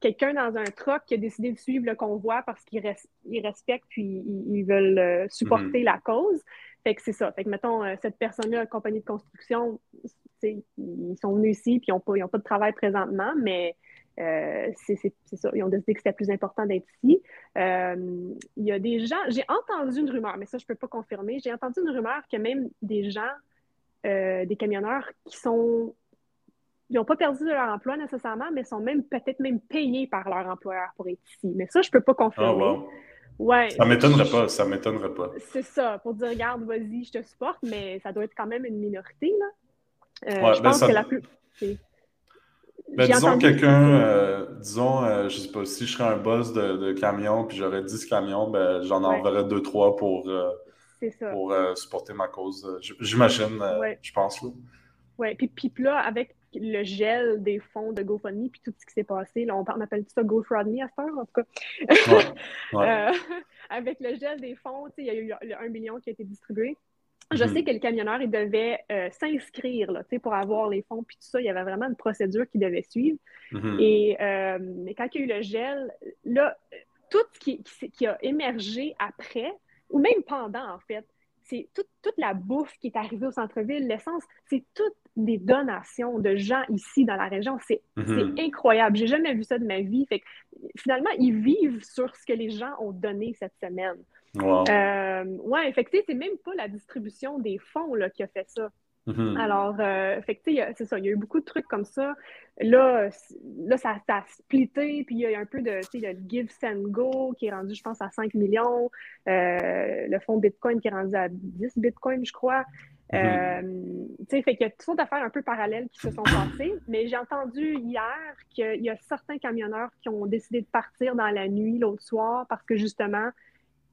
quelqu'un dans un truck qui a décidé de suivre le convoi parce qu'ils respectent puis ils, veulent euh, supporter mm-hmm. la cause. Fait que c'est ça. Fait que, mettons, cette personne-là, compagnie de construction, ils sont venus ici, puis ils n'ont pas, pas de travail présentement, mais euh, c'est ça. Ils ont décidé que c'était plus important d'être ici. Euh, il y a des gens, j'ai entendu une rumeur, mais ça, je ne peux pas confirmer. J'ai entendu une rumeur que même des gens des camionneurs qui sont ils n'ont pas perdu leur emploi nécessairement, mais sont même peut-être même payés par leur employeur pour être ici. Mais ça, je ne peux pas confirmer. Oh, ouais, ça m'étonnerait pas, ça m'étonnerait pas. C'est ça, pour dire, regarde, vas-y, je te supporte, mais ça doit être quand même une minorité, là. Euh, je ben pense que la plus... Ben, disons quelqu'un, euh, disons, euh, je sais pas, si je serais un boss de, camion puis j'aurais 10 camions, ben, j'en enverrais 2-3 pour, pour supporter ma cause. J'imagine, je pense. Oui, puis, puis là, avec le gel des fonds de GoFundMe puis tout ce qui s'est passé. Là, on, appelle tout ça GoFundMe à cette heure, en tout cas. Euh, avec le gel des fonds, il y a eu un million qui a été distribué. Je mhm. sais que le camionneur, il devait euh, s'inscrire pour avoir les fonds, puis tout ça. Il y avait vraiment une procédure qu'il devait suivre. Mhm. Et euh, mais quand il y a eu le gel, là, tout ce qui, qui a émergé après, ou même pendant, en fait, c'est toute la bouffe qui est arrivée au centre-ville, l'essence, c'est toutes des donations de gens ici dans la région. C'est mm-hmm. incroyable. J'ai jamais vu ça de ma vie. Fait finalement, ils vivent sur ce que les gens ont donné cette semaine. Wow. Euh, ouais, c'est même pas la distribution des fonds là, qui a fait ça. Mm-hmm. Alors, euh, c'est ça, il y a eu beaucoup de trucs comme ça. Là, là ça, a splitté, puis il y a eu un peu de, le Give Send Go qui est rendu, je pense, à 5 millions. Euh, le fonds Bitcoin qui est rendu à 10 Bitcoin, je crois. Mm-hmm. Euh, fait qu'il y a toutes sortes d'affaires un peu parallèles qui se sont passées, mais j'ai entendu hier qu'il y a certains camionneurs qui ont décidé de partir dans la nuit l'autre soir parce que justement,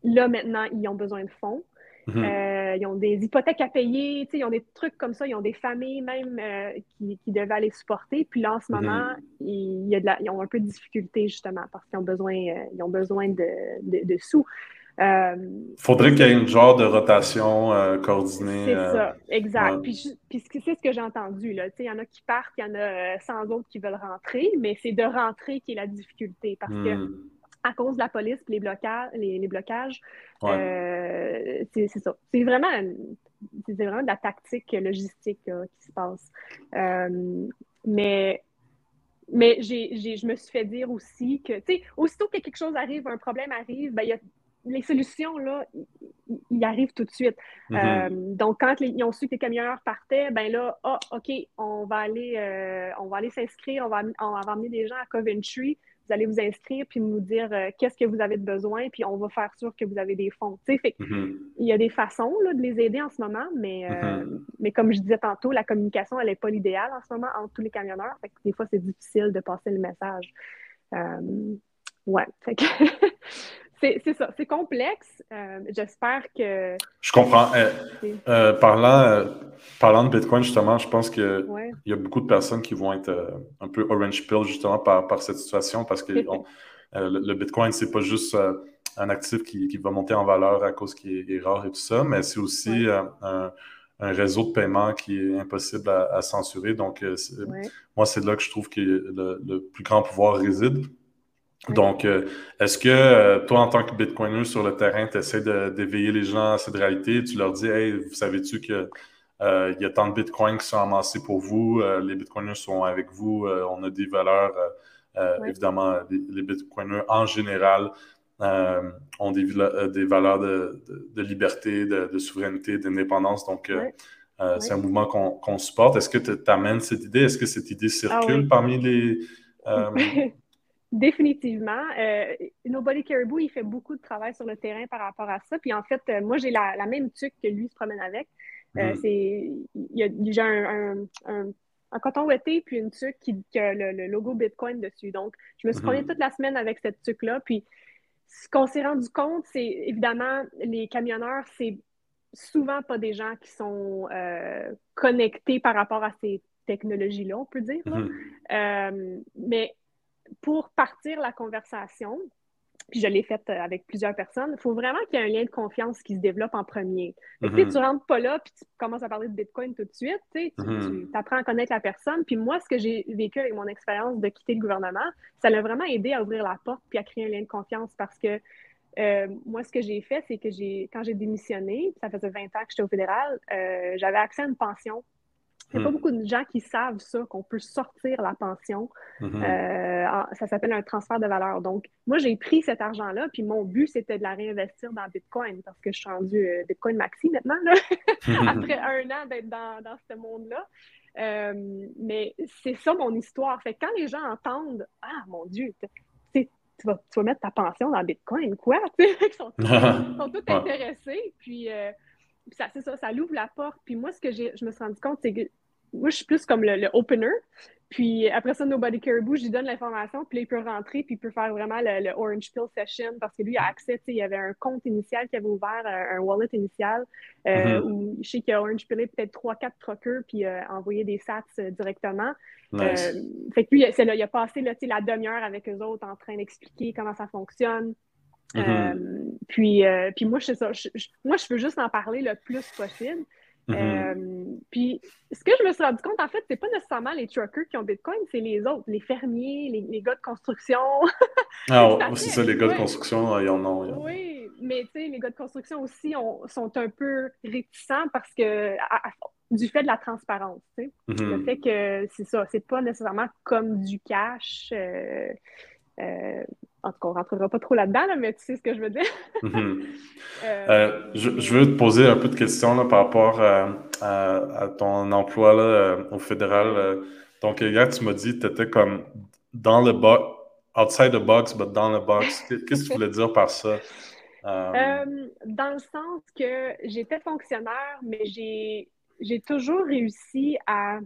là maintenant, ils ont besoin de fonds. Mhm. Euh, ils ont des hypothèques à payer, ils ont des trucs comme ça, ils ont des familles même euh, qui, qui, devaient aller supporter. Puis là, en ce mhm. moment, ils, y a de la, ils, ont un peu de difficulté justement parce qu'ils ont besoin, euh, ils ont besoin de, de, sous. Faudrait qu'il y ait une genre de rotation coordonnée. C'est ça, exact. Puis, c'est ce que j'ai entendu. Il y en a qui partent, il y en a 100 autres qui veulent rentrer, mais c'est de rentrer qui est la difficulté parce que hmm à cause de la police et les, blocages, les, blocages. Euh, c'est ça. C'est vraiment, vraiment de la tactique logistique qui se passe. Euh, mais mais j'ai, je me suis fait dire aussi que, tu sais, aussitôt que quelque chose arrive, un problème arrive, ben, y a, les solutions, là, ils arrivent tout de suite. Mm-hmm. Euh, donc, quand ils ont su que les camionneurs partaient, ben là, ah, OK, on va aller, on va aller s'inscrire, on va, on va amener des gens à Coventry vous allez vous inscrire puis nous dire euh, qu'est-ce que vous avez de besoin, puis on va faire sûr que vous avez des fonds. Mm-hmm. Il y a des façons de les aider en ce moment, mais, euh, mm-hmm. mais comme je disais tantôt, la communication, elle n'est pas l'idéal en ce moment entre tous les camionneurs. des fois, c'est difficile de passer le message. Euh, ouais. c'est ça, c'est complexe. Euh, j'espère que. Je comprends. Euh, euh, parlant, parlant de Bitcoin, justement, je pense qu'il y a beaucoup de personnes qui vont être un peu orange pill, justement, par, par cette situation, parce que le, Bitcoin, c'est pas juste un actif qui, qui, va monter en valeur à cause qu'il est, rare et tout ça, mais c'est aussi un, un, réseau de paiement qui est impossible à, censurer. Donc, moi, c'est là que je trouve que le plus grand pouvoir réside. Donc, euh, est-ce que euh, toi, en tant que Bitcoiner sur le terrain, tu essaies d'éveiller les gens à cette réalité? Tu leur dis, hey, vous savez-tu qu'il euh, y a tant de Bitcoins qui sont amassés pour vous? les Bitcoiners sont avec vous. on a des valeurs, évidemment, les, Bitcoiners en général ont des, des valeurs de, liberté, de, souveraineté, d'indépendance. Donc, c'est un mouvement qu'on supporte. Est-ce que tu amènes cette idée? Est-ce que cette idée ah circule parmi les. Définitivement. Euh, Nobody Caribou, il fait beaucoup de travail sur le terrain par rapport à ça. Puis en fait, euh, moi, j'ai la, même tuque que lui se promène avec. Euh, mm. C'est, il y a déjà un, un, un, coton ouetté puis une tuque qui, a le, logo Bitcoin dessus. Donc, je me suis mm-hmm. toute la semaine avec cette tuque-là. Puis ce qu'on s'est rendu compte, c'est évidemment, les camionneurs, c'est souvent pas des gens qui sont connectés par rapport à ces technologies-là, on peut dire. Mm-hmm. mais pour partir la conversation, puis je l'ai faite euh, avec plusieurs personnes, il faut vraiment qu'il y ait un lien de confiance qui se développe en premier. Tu ne Tu rentres pas là, puis tu commences à parler de Bitcoin tout de suite, tu, mm-hmm. apprends à connaître la personne. Puis moi, ce que j'ai vécu avec mon expérience de quitter le gouvernement, ça l'a vraiment aidé à ouvrir la porte puis à créer un lien de confiance parce que euh, moi, ce que j'ai fait, c'est que j'ai, quand j'ai démissionné, ça faisait 20 ans que j'étais au fédéral, euh, j'avais accès à une pension Il n'y a pas hmm. beaucoup de gens qui savent ça, qu'on peut sortir la pension. Hmm. Euh, ça s'appelle un transfert de valeur. Donc, moi, j'ai pris cet argent-là, puis mon but, c'était de la réinvestir dans Bitcoin parce que je suis rendu euh, Bitcoin maxi maintenant, après un an d'être dans, dans ce monde-là. Euh, mais c'est ça mon histoire. Fait quand les gens entendent Ah, mon Dieu, tu vas, tu vas mettre ta pension dans Bitcoin, quoi? Ils sont, sont tous intéressés. Puis, ça, c'est ça, ça l'ouvre la porte. Puis moi, ce que je me suis rendu compte, c'est que moi, je suis plus comme le, opener. Puis après ça, Nobody Caribou, je lui donne l'information, puis là, il peut rentrer, puis il peut faire vraiment le, Orange Pill Session parce que lui, il a accès, il y avait un compte initial qui avait ouvert, euh, un, wallet initial, euh, mm-hmm. où je sais qu'il y a Orange Pill peut-être 3-4 truckers, puis euh, envoyer des sats directement. fait que lui, là, il a passé là, la demi-heure avec eux autres en train d'expliquer comment ça fonctionne. Mm-hmm. puis, puis moi, je, ça, moi, je veux juste en parler le plus possible. Mm-hmm. Euh, puis, ce que je me suis rendu compte, en fait, c'est pas nécessairement les truckers qui ont Bitcoin, c'est les autres, les fermiers, les, gars de construction. ah, c'est ça, les gars de construction, ils en ont. Oui, mais tu sais, les gars de construction aussi sont un peu réticents parce que, du fait de la transparence, tu sais. Le fait que c'est ça, c'est pas nécessairement comme du cash. Euh, euh, en tout cas, on ne rentrera pas trop là-dedans, mais tu sais ce que je veux dire. Mhm. Euh, euh, je, veux te poser un peu de questions là, par rapport à, ton emploi là, au fédéral. Donc, hier, tu m'as dit que tu étais comme dans le box, outside the box, but dans le box. Qu'est-ce que tu voulais dire par ça? dans le sens que j'étais fonctionnaire, mais j'ai toujours réussi à,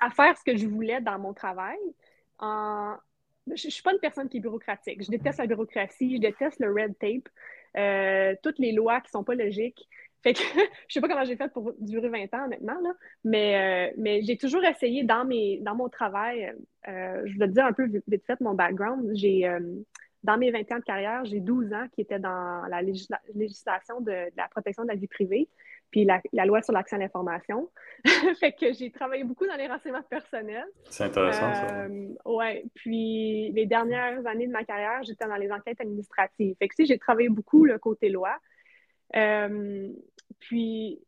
à faire ce que je voulais dans mon travail en, je ne suis pas une personne qui est bureaucratique. Je déteste la bureaucratie, je déteste le red tape, euh, toutes les lois qui sont pas logiques. Fait que je sais pas comment j'ai fait pour durer 20 ans, honnêtement, là, mais, euh, mais j'ai toujours essayé dans, mes, dans mon travail, euh, je vais te dire un peu vite fait mon background. J'ai, dans mes 20 ans de carrière, j'ai 12 ans qui étaient dans la législation de, la protection de la vie privée puis la, loi sur l'accès à l'information. fait que j'ai travaillé beaucoup dans les renseignements personnels. C'est intéressant, ça. Euh, ouais. Puis les dernières années de ma carrière, j'étais dans les enquêtes administratives. Fait que si j'ai travaillé beaucoup le côté loi. Euh, puis,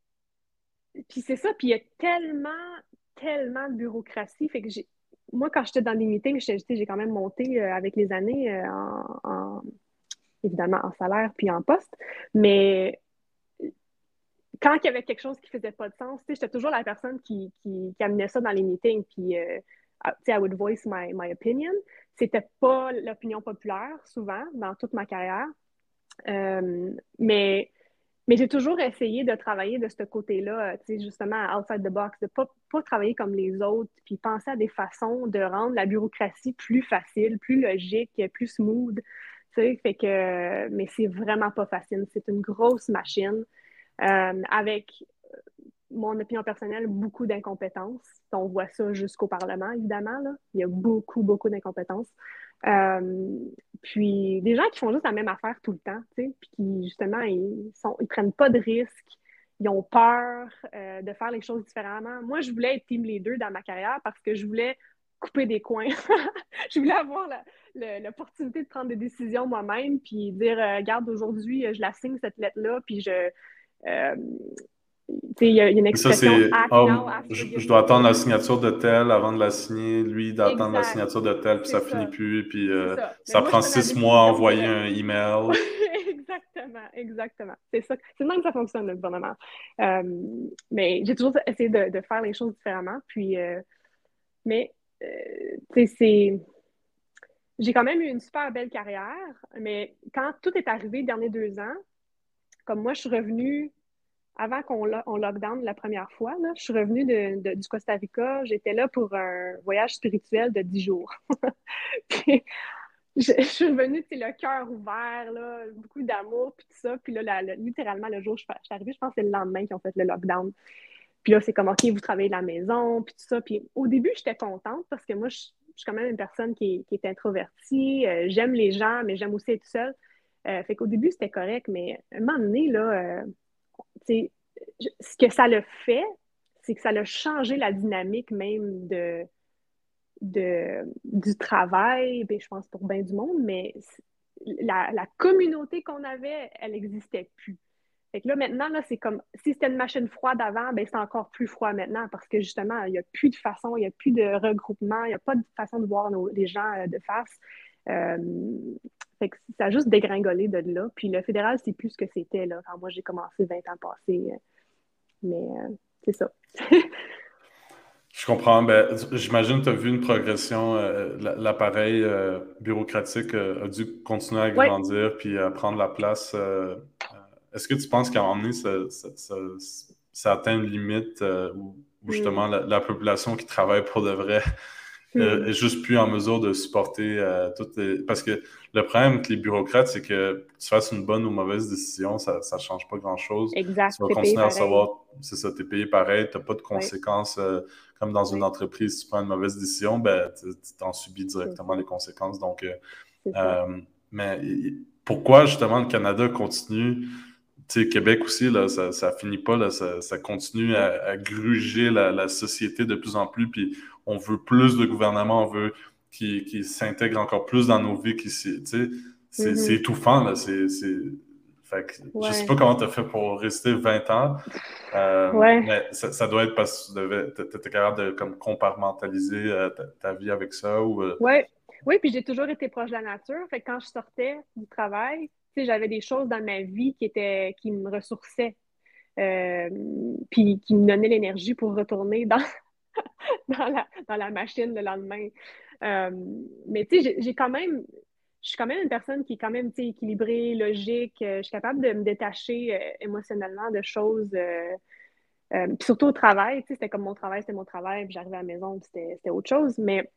puis c'est ça. Puis il y a tellement, tellement de bureaucratie. Fait que j'ai, moi, quand j'étais dans des meetings, j'ai quand même monté euh, avec les années en, évidemment en salaire puis en poste. Mais quand il y avait quelque chose qui faisait pas de sens, j'étais toujours la personne qui, amenait ça dans les meetings, puis euh, I would voice my, my opinion. C'était pas l'opinion populaire, souvent, dans toute ma carrière. Euh, mais j'ai toujours essayé de travailler de ce côté-là, justement, outside the box, de pas, pas travailler comme les autres, puis penser à des façons de rendre la bureaucratie plus facile, plus logique, plus smooth. Fait que, mais c'est vraiment pas facile. C'est une grosse machine. Euh, avec euh, mon opinion personnelle, beaucoup d'incompétences. On voit ça jusqu'au Parlement, évidemment. Là. Il y a beaucoup, beaucoup d'incompétences. Euh, puis des gens qui font juste la même affaire tout le temps, puis qui, justement, ils sont, ils prennent pas de risques, ils ont peur de faire les choses différemment. Moi, je voulais être team leader dans ma carrière parce que je voulais couper des coins. je voulais avoir l'opportunité de prendre des décisions moi-même, puis dire, regarde, aujourd'hui, je la signe, cette lettre-là, puis je, il y, a une expression ah, je, dois attendre la signature de tel avant de la signer, lui d'attendre la signature de tel, puis ça, finit plus, puis euh, ça, prend six mois à envoyer un email. exactement, exactement. C'est ça. C'est même que ça fonctionne, le gouvernement. Euh, mais j'ai toujours essayé de, faire les choses différemment. Puis, mais, c'est. J'ai quand même eu une super belle carrière, mais quand tout est arrivé les derniers deux ans, comme moi, je suis revenue avant qu'on on lockdown la première fois, je suis revenue de, du Costa Rica. J'étais là pour un voyage spirituel de dix jours. je, suis revenue, le cœur ouvert, là, beaucoup d'amour, puis tout ça. Puis là, littéralement, le jour où je, suis arrivée, je pense que c'est le lendemain qu'ils ont fait le lockdown. Puis là, c'est comme, OK, vous travaillez de la maison, puis tout ça. Puis au début, j'étais contente parce que moi, je, suis quand même une personne qui est, introvertie. Euh, j'aime les gens, mais j'aime aussi être seule. Euh, fait qu'au début, c'était correct, mais à un moment donné, là, euh, ce que ça le fait, c'est que ça a changé la dynamique même de, de, du travail, ben, je pense pour bien du monde, mais la, communauté qu'on avait, elle n'existait plus. Fait que là, maintenant, là, c'est comme si c'était une machine froide avant, ben c'est encore plus froid maintenant parce que justement, il n'y a plus de façon, il n'y a plus de regroupement, il n'y a pas de façon de voir les gens euh, de face. Fait que ça a juste dégringolé de là. Puis le fédéral, c'est plus ce que c'était là. quand moi, j'ai commencé 20 ans passés. Mais c'est ça. Je comprends. Ben, J'imagine que tu as vu une progression. Euh, l'appareil euh, bureaucratique euh, a dû continuer à grandir puis à prendre la place. Est-ce que tu penses qu'à un moment donné, ça, ça, ça, atteint une limite où, justement la, la, population qui travaille pour de vrai euh, est juste plus en mesure de supporter euh, toutes les... Parce que le problème avec les bureaucrates, c'est que tu fasses une bonne ou mauvaise décision, ça ne change pas grand-chose. Exact. Tu vas continuer à savoir, c'est ça, tu es payé pareil, tu n'as pas de conséquences. Euh, comme dans une entreprise, si tu prends une mauvaise décision, ben, tu t'en subis directement les conséquences. Donc, mais pourquoi justement le Canada continue sais, Québec aussi, là, ça, ça finit pas, là, ça, ça continue à, à gruger la, la, société de plus en plus, puis on veut plus de gouvernement, on veut qui, qui s'intègre encore plus dans nos vies, qui, c'est, mm-hmm. c'est étouffant, là, c'est... Fait que, Je sais pas comment tu as fait pour rester 20 ans, euh, mais ça, ça, doit être parce que tu étais capable de comme, compartimentaliser euh, ta, vie avec ça. Ou, euh... Ouais. Oui, puis j'ai toujours été proche de la nature. Fait que quand je sortais du travail, j'avais des choses dans ma vie qui, étaient, qui me ressourçaient, euh, puis qui me donnaient l'énergie pour retourner dans, dans, la, dans, la, machine le lendemain. Euh, mais tu sais, j'ai quand même, je suis quand même une personne qui est quand même équilibrée, logique. Euh, je suis capable de me détacher émotionnellement de choses. puis surtout au travail, c'était comme mon travail, c'était mon travail, puis j'arrivais à la maison, c'était autre chose. Mais,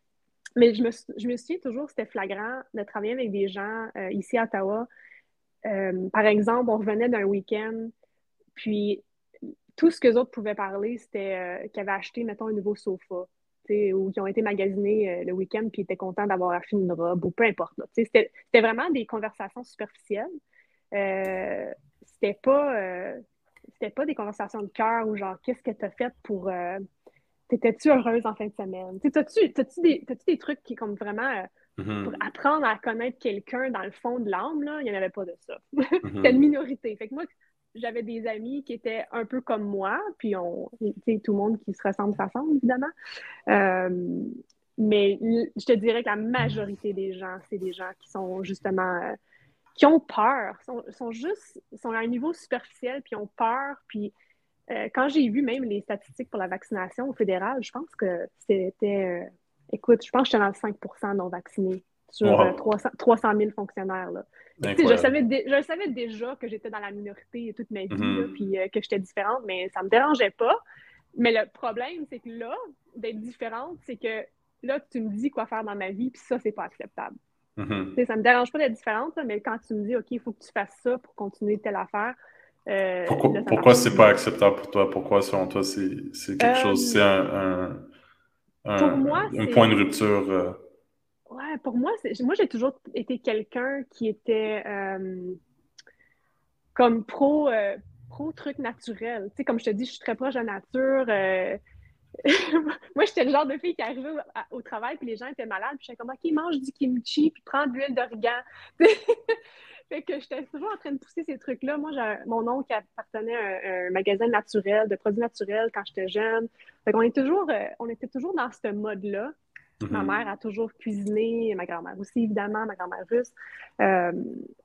mais je, me, je me souviens toujours, c'était flagrant de travailler avec des gens ici à Ottawa euh, par exemple, on revenait d'un week-end, puis tout ce que les autres pouvaient parler, c'était euh, qu'ils avaient acheté, mettons, un nouveau sofa, ou qu'ils ont été magasinés euh, le week-end, puis ils étaient contents d'avoir acheté une robe, ou peu importe. C'était vraiment des conversations superficielles. c'était pas, pas des conversations de cœur ou genre, qu'est-ce que tu as fait pour. T'étais-tu heureuse en fin de semaine? T'as-tu des, des trucs qui, comme vraiment Mm-hmm. Pour apprendre à connaître quelqu'un dans le fond de l'âme, il n'y en avait pas de ça. Mm-hmm. C'était une minorité. Fait que moi, j'avais des amis qui étaient un peu comme moi, puis on, tout le monde qui se ressemble s'assemble, évidemment. Euh, mais je te dirais que la majorité des gens, c'est des gens qui sont justement, euh, qui ont peur, sont, sont juste, sont à un niveau superficiel, puis ont peur, puis euh, quand j'ai vu même les statistiques pour la vaccination au fédéral, je pense que c'était Écoute, je pense que j'étais dans le 5% non vaccinés sur 300, 000 euh, fonctionnaires. Là. Je, savais je savais déjà que j'étais dans la minorité toute ma vie, mm-hmm. puis euh, que j'étais différente, mais ça ne me dérangeait pas. Mais le problème, c'est que là, d'être différente, c'est que là, tu me dis quoi faire dans ma vie, puis ça, c'est pas acceptable. Mm-hmm. Ça me dérange pas d'être différente, mais quand tu me dis, OK, il faut que tu fasses ça pour continuer telle affaire. Euh, pourquoi pourquoi c'est pas acceptable pour toi? Pourquoi, selon toi, c'est quelque chose, c'est un pour moi, un point de rupture. Euh. Ouais, pour moi, moi j'ai toujours été quelqu'un qui était euh, comme pro, euh, pro truc naturel. Tu sais, comme je te dis, je suis très proche de la nature. moi, j'étais le genre de fille qui arrivait au, travail, puis les gens étaient malades, puis j'étais comme, OK, mange du kimchi, puis prends de l'huile d'origan. Fait que j'étais toujours en train de pousser ces trucs-là. Moi, mon oncle appartenait à un, magasin naturel, de produits naturels quand j'étais jeune. Fait qu'on est toujours, euh, on était toujours dans ce mode-là. Ma mhm. mère a toujours cuisiné, ma grand-mère aussi, évidemment, ma grand-mère russe. Euh,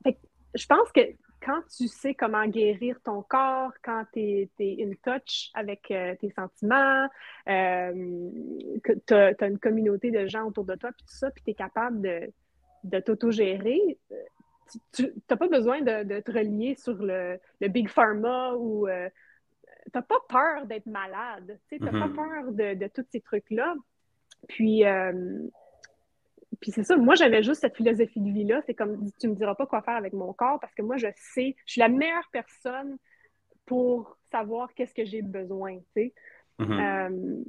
fait que je pense que quand tu sais comment guérir ton corps, quand tu es, in touch avec euh, tes sentiments, que tu as, une communauté de gens autour de toi, puis tout ça, puis tu es capable de, de t'auto-gérer, tu n'as pas besoin de, te relier sur le, Big Pharma ou euh, tu n'as pas peur d'être malade. Tu n'as pas mm-hmm. peur de, de tous ces trucs-là. Puis, euh, puis c'est ça, moi j'avais juste cette philosophie de vie-là. C'est comme tu me diras pas quoi faire avec mon corps parce que moi je sais, je suis la meilleure personne pour savoir qu'est-ce que j'ai besoin. Tu sais. Mm-hmm. Euh,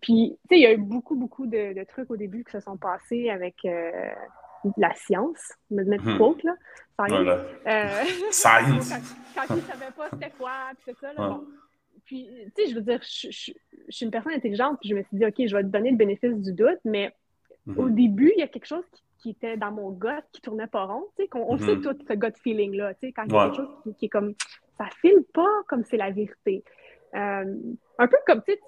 puis, tu sais, il y a eu beaucoup, beaucoup de, trucs au début qui se sont passés avec, la science, me mettre hmm. quote, là. Science. Euh, quand, quand, ils ne savaient pas c'était quoi, puis c'est ça, là, bon. Puis, tu sais, je veux dire, je, suis une personne intelligente, puis je me suis dit, OK, je vais te donner le bénéfice du doute, mais hmm. au début, il y a quelque chose qui, était dans mon gut, qui tournait pas rond, tu sais, qu'on on sait hmm. tout ce gut feeling-là, tu sais, quand il y a quelque chose qui, est comme, ça file pas comme c'est la vérité. Euh, un peu comme, tu sais,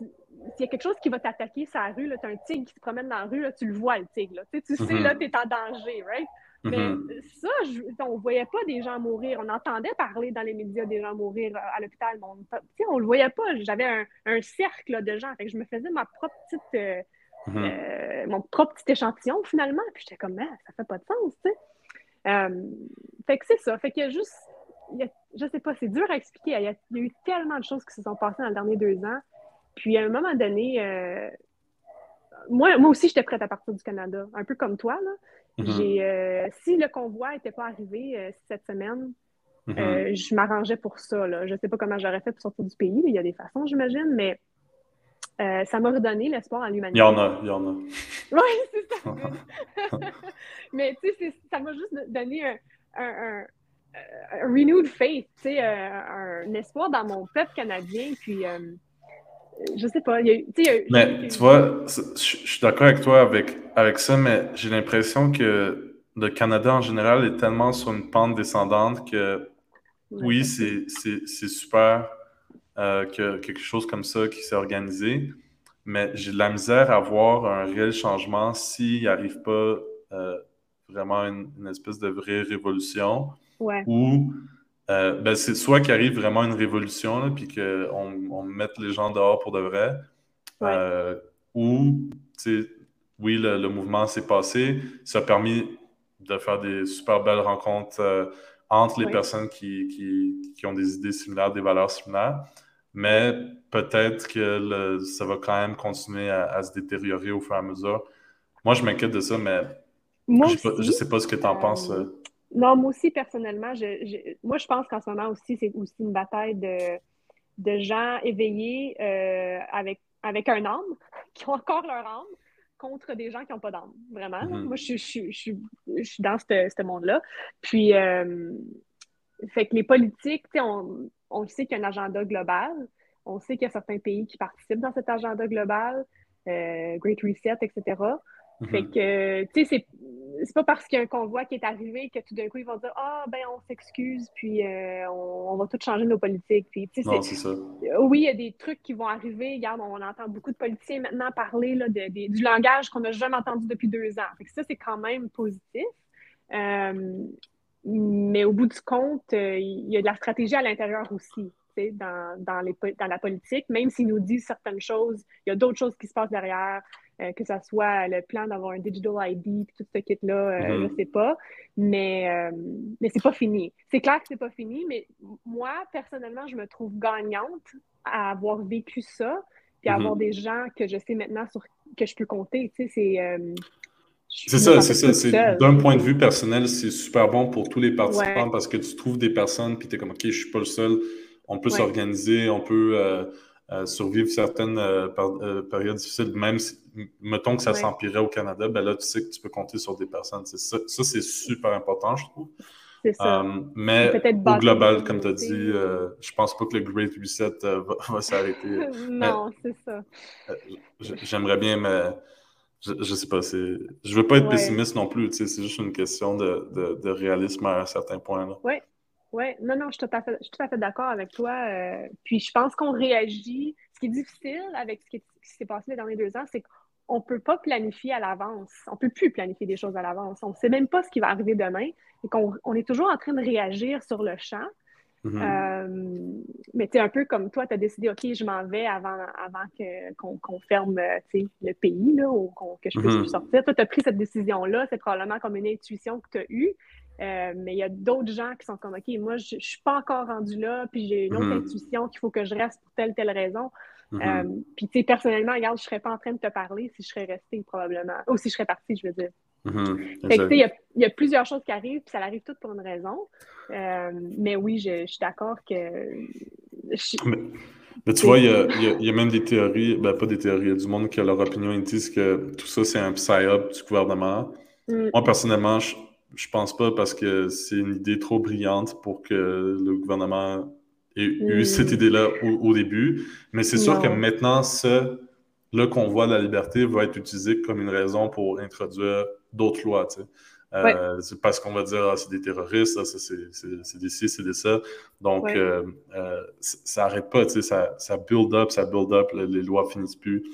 s'il y a quelque chose qui va t'attaquer sur la rue, tu as un tigre qui se promène dans la rue, là, tu le vois, le tigre. Là. Tu sais, mm-hmm. là, tu es en danger, right? Mais mm-hmm. ça, on ne voyait pas des gens mourir. On entendait parler dans les médias des gens mourir à l'hôpital, mais on ne le voyait pas. J'avais un, cercle de gens. Fait que je me faisais ma propre petite, euh, mm-hmm. euh, mon propre petit échantillon finalement. Puis j'étais comme, ah, ça fait pas de sens, tu sais. Euh, fait que c'est ça. Fait qu'il y a juste, je sais pas, c'est dur à expliquer. Il y, a, eu tellement de choses qui se sont passées dans les derniers deux ans. Puis à un moment donné, moi, moi aussi, j'étais prête à partir du Canada, un peu comme toi. Là. Euh, si le convoi n'était pas arrivé euh, cette semaine, euh, je m'arrangeais pour ça. Là. Je ne sais pas comment j'aurais fait pour sortir du pays. Il y a des façons, j'imagine, mais ça m'a redonné l'espoir en l'humanité. Il y en a, il y en a. Oui, c'est ça. mais tu sais, ça m'a juste donné un, un, renewed faith, tu sais, un, espoir dans mon peuple canadien. Puis je sais pas. Il y a, mais tu vois, je suis d'accord avec toi avec, avec ça, mais j'ai l'impression que le Canada en général est tellement sur une pente descendante que oui, c'est super euh, que quelque chose comme ça qui s'est organisé, mais j'ai de la misère à voir un réel changement s'il n'y arrive pas euh, vraiment une, une, espèce de vraie révolution ouais. Euh, ben c'est soit qu'il arrive vraiment une révolution, puis qu'on on mette les gens dehors pour de vrai, euh, ou, oui, le, le mouvement s'est passé, ça a permis de faire des super belles rencontres euh, entre les personnes qui, qui, qui, ont des idées similaires, des valeurs similaires, mais peut-être que le, ça va quand même continuer à, se détériorer au fur et à mesure. Moi, je m'inquiète de ça, mais je ne sais pas ce que tu en penses. Non, moi aussi, personnellement, je, moi, je pense qu'en ce moment aussi, c'est aussi une bataille de, de gens éveillés euh, avec, avec un âme, qui ont encore leur âme, contre des gens qui n'ont pas d'âme, vraiment. Mm-hmm. Moi, je, je, je, je, suis dans ce monde-là. Puis, euh, fait que les politiques, on, on sait qu'il y a un agenda global. On sait qu'il y a certains pays qui participent dans cet agenda global, euh, Great Reset, etc. Fait mhm. que, tu sais, c'est pas parce qu'il y a un convoi qui est arrivé que tout d'un coup, ils vont dire Ah, ben, on s'excuse, puis euh, on, va tout changer nos politiques. Puis, tu sais, c'est ça. Oui, il y a des trucs qui vont arriver. Regarde, on entend beaucoup de politiciens maintenant parler là, de, du langage qu'on n'a jamais entendu depuis deux ans. Fait que ça, c'est quand même positif. Euh, mais au bout du compte, euh, il y a de la stratégie à l'intérieur aussi. Dans, dans, les, dans la politique, même s'ils nous disent certaines choses, il y a d'autres choses qui se passent derrière. Euh, que ce soit le plan d'avoir un digital ID, tout ce kit-là, euh, je ne mm-hmm. sais pas. Mais, euh, mais c'est pas fini. C'est clair que c'est pas fini, mais moi, personnellement, je me trouve gagnante à avoir vécu ça, puis à mm-hmm. avoir des gens que je sais maintenant sur que je peux compter. Tu sais, c'est. c'est ça, c'est ça. D'un point de vue personnel, c'est super bon pour tous les participants parce que tu trouves des personnes, puis tu es comme, OK, je suis pas le seul. On peut s'organiser, on peut survivre certaines périodes difficiles, même si mettons que ça s'empirait au Canada, ben là, tu sais que tu peux compter sur des personnes. Ça, ça c'est super important, je trouve. C'est ça. Euh, mais au global, comme tu as dit, euh, je pense pas que le Great Reset euh, va, s'arrêter. non, c'est ça. J'aimerais bien, mais je, je sais pas. Je veux pas être pessimiste non plus. C'est juste une question de, de, réalisme à un certain point. Oui. Oui, non, non, je suis tout à fait, fait d'accord avec toi. puis je pense qu'on réagit. Ce qui est difficile avec ce qui s'est passé les derniers deux ans, c'est que on ne peut pas planifier à l'avance. On ne peut plus planifier des choses à l'avance. On ne sait même pas ce qui va arriver demain et qu'on on est toujours en train de réagir sur le champ. Mm-hmm. Euh, mais tu un peu comme toi, tu as décidé, OK, je m'en vais avant, avant qu'on ferme le pays là, ou que je puisse mm-hmm. sortir. Toi, tu as pris cette décision-là. C'est probablement comme une intuition que tu as eue. Euh, mais il y a d'autres gens qui sont comme, OK, moi, je ne suis pas encore rendu là, puis j'ai une autre mm-hmm. intuition qu'il faut que je reste pour telle, telle raison. Mm-hmm. Euh, puis, tu sais, personnellement, regarde, je serais pas en train de te parler si je serais restée, probablement. Ou si je serais partie, je veux dire. Mm-hmm. Fait que, il y, a plusieurs choses qui arrivent, puis ça arrive toutes pour une raison. Euh, mais oui, je, suis d'accord que. Mais, tu vois, il y, a, même des théories, ben pas des théories, il y a du monde qui a leur opinion, ils disent que tout ça, c'est un psy-up du gouvernement. Mm. Moi, personnellement, je, je pense pas parce que c'est une idée trop brillante pour que le gouvernement eu cette idée-là au, début. Mais c'est sûr que maintenant, ce, le convoi de la liberté va être utilisé comme une raison pour introduire d'autres lois. Euh, c'est parce qu'on va dire, ah, c'est des terroristes, c'est des ci, c'est des ça. Donc, euh, euh, ça n'arrête pas, ça, ça build up, ça build up, les lois finissent plus.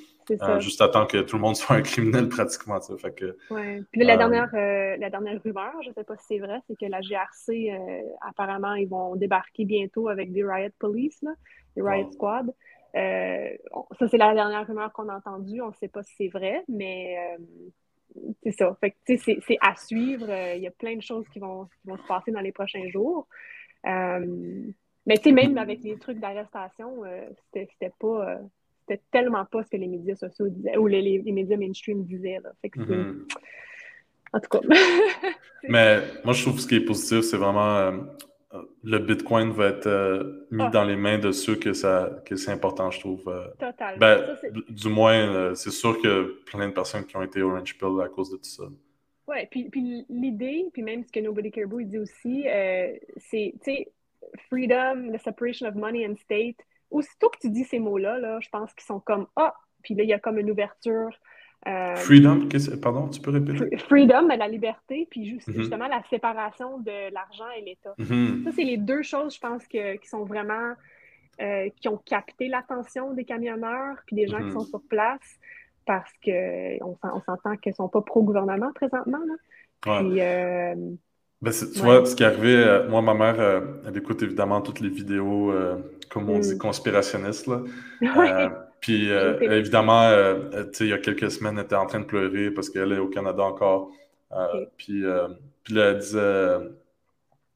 Juste à temps que tout le monde soit un criminel pratiquement. Fait que, Puis la, dernière, la dernière rumeur, je ne sais pas si c'est vrai, c'est que la GRC, apparemment, ils vont débarquer bientôt avec des riot police, là, des riot squad. ça, c'est la dernière rumeur qu'on a entendue. On ne sait pas si c'est vrai, mais c'est ça. Fait c'est à suivre. Euh, il y a plein de choses qui vont, vont se passer dans les prochains jours. Euh, mais tu sais, même avec les trucs d'arrestation, euh, c'était pas. C'était tellement pas ce que les médias sociaux disaient, ou les, les, médias mainstream disaient. Fait que mm-hmm. En tout cas. mais moi, je trouve que ce qui est positif, c'est vraiment le Bitcoin va être euh, mis ah. dans les mains de ceux que, ça, que c'est important, je trouve. Euh. Total. Ben, du moins, euh, c'est sûr que plein de personnes qui ont été Orange Pill à cause de tout ça. Oui, puis, puis l'idée, puis même ce que Nobody Caribou dit aussi, c'est, tu sais, freedom, the separation of money and state. Aussitôt que tu dis ces mots-là, là, je pense qu'ils sont comme Ah, puis là, il y a comme une ouverture euh, freedom, pardon, tu peux répéter? Freedom, la liberté, puis mhm. justement la séparation de l'argent et l'État. Mhm. Ça, c'est les deux choses, je pense, que, qui sont vraiment, euh, qui ont capté l'attention des camionneurs, puis des gens qui mhm. sont sur place, parce qu'on on s'entend qu'ils ne sont pas pro-gouvernement présentement. Là. Puis, euh, ben, tu vois, ce qui est arrivé, moi, ma mère, elle écoute évidemment toutes les vidéos, comme on dit, conspirationnistes. Là. Puis euh, évidemment, euh, euh, il y a quelques semaines, elle était en train de pleurer parce qu'elle est au Canada encore. Puis, puis là, elle disait,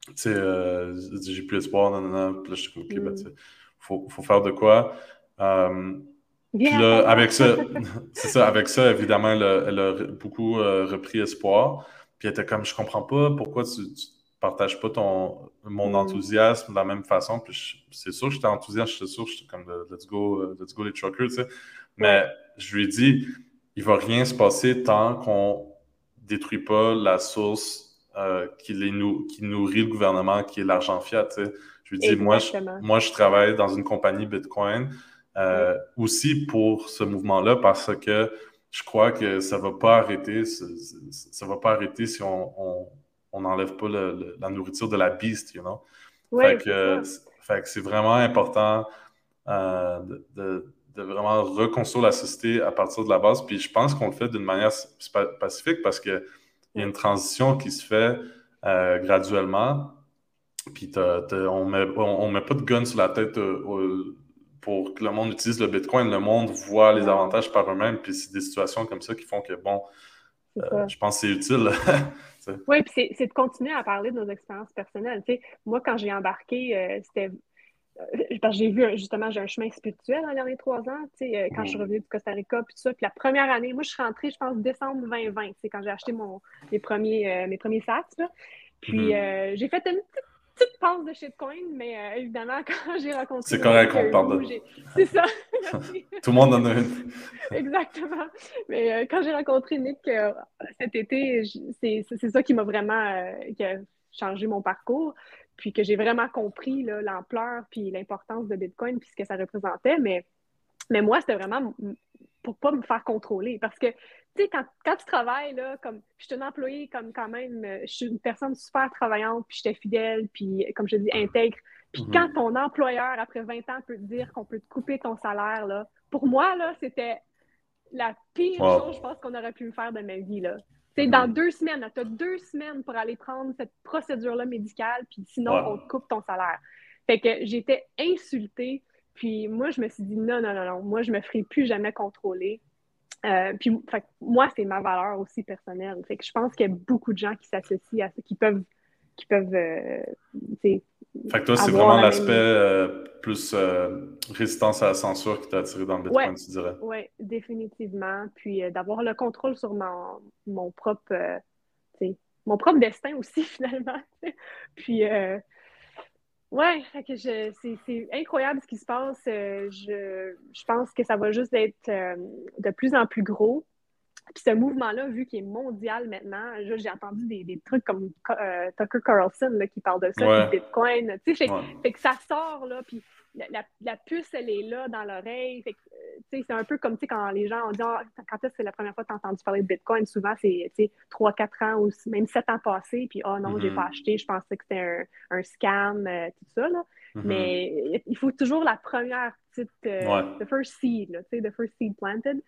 tu sais, j'ai plus espoir, non, non, non. Puis là, je suis comme, OK, ben, mm. faut, faut faire de quoi. puis là, avec ça, c'est ça, avec ça, évidemment, elle a, beaucoup repris espoir. Puis elle était comme, je comprends pas pourquoi tu partage pas ton, mon mm. enthousiasme de la même façon. Puis c'est sûr que j'étais enthousiaste, j'étais sûr que j'étais comme let's go, euh, let's go les truckers, tu sais. Mais je lui ai dit, il va rien se passer tant qu'on détruit pas la source euh, qui, les qui nourrit le gouvernement, qui est l'argent fiat, tu sais. Je lui ai dit, moi je, moi, je travaille dans une compagnie Bitcoin euh, aussi pour ce mouvement-là parce que je crois que ça va pas arrêter, ça, ça va pas arrêter si on on n'enlève pas la nourriture de la beast, you know? fait, que, c'est vraiment important euh, de, vraiment reconstruire la société à partir de la base. Puis je pense qu'on le fait d'une manière pacifique parce qu'il y a une transition qui se fait euh, graduellement. Puis on met, on, met pas de gun sur la tête euh, pour que le monde utilise le Bitcoin. Le monde voit les avantages par eux-mêmes. Puis c'est des situations comme ça qui font que, bon, je pense que c'est utile. Oui, puis c'est de continuer à parler de nos expériences personnelles. moi, quand j'ai embarqué, euh, c'était. Euh, j'ai vu justement, j'ai un chemin spirituel dans les derniers trois ans, euh, quand je suis revenue du Costa Rica, puis tout ça. Puis la première année, moi, je suis rentrée, je pense, décembre 2020, c'est quand j'ai acheté mon, mes, premiers, mes premiers sats. Puis mm-hmm. j'ai fait une petite petite passe de shitcoin, mais euh, évidemment, quand j'ai rencontré. C'est correct qu'on parle de. C'est ça. Tout le monde en a une. Exactement. Mais euh, quand j'ai rencontré Nick euh, cet été, c'est ça qui m'a vraiment qui a changé mon parcours. Puis que j'ai vraiment compris l'ampleur puis l'importance de Bitcoin puis ce que ça représentait. Mais, mais moi, c'était vraiment pour pas me faire contrôler. Parce que tu sais, quand, quand, tu travailles, là, comme, je suis une employée, comme quand même, euh, je suis une personne super travaillante, puis j'étais fidèle, puis comme je dis, intègre. Puis mhm. quand ton employeur, après 20 ans, peut te dire qu'on peut te couper ton salaire, là, pour moi, là, c'était la pire chose, je pense, qu'on aurait pu me faire de ma vie, là. Mhm. Dans deux semaines, tu as deux semaines pour aller prendre cette procédure-là médicale, puis sinon, on te coupe ton salaire. Fait que j'étais insultée, puis moi, je me suis dit, non, non, non, non, moi, je me ferai plus jamais contrôler. Euh, puis, moi, c'est ma valeur aussi personnelle. Fait que je pense qu'il y a beaucoup de gens qui s'associent à ça, qui peuvent. Qui peuvent euh, fait que toi, c'est vraiment l'aspect euh, plus résistance à la censure qui t'a attiré dans le Bitcoin, tu dirais. Oui, définitivement. Puis d'avoir le contrôle sur mon, mon propre. mon propre destin aussi, finalement. Puis Ouais, c'est incroyable ce qui se passe. Euh, je, je, pense que ça va juste être euh, de plus en plus gros. Puis ce mouvement-là, vu qu'il est mondial maintenant, j'ai entendu des, des, trucs comme euh, Tucker Carlson là, qui parle de ça, Bitcoin. Tu sais, fait, que ça sort, là, puis la, la, puce, elle est là dans l'oreille. Que, c'est un peu comme quand les gens ont dit ah, quand est-ce que c'est la première fois que tu as entendu parler de Bitcoin, souvent c'est 3-4 ans ou même 7 ans passés, puis oh non, j'ai pas mm-hmm. acheté, je pensais que c'était un, scam, euh, tout ça. Là. Mm-hmm. Mais il faut toujours la première petite, euh, the first seed, là, the first seed planted.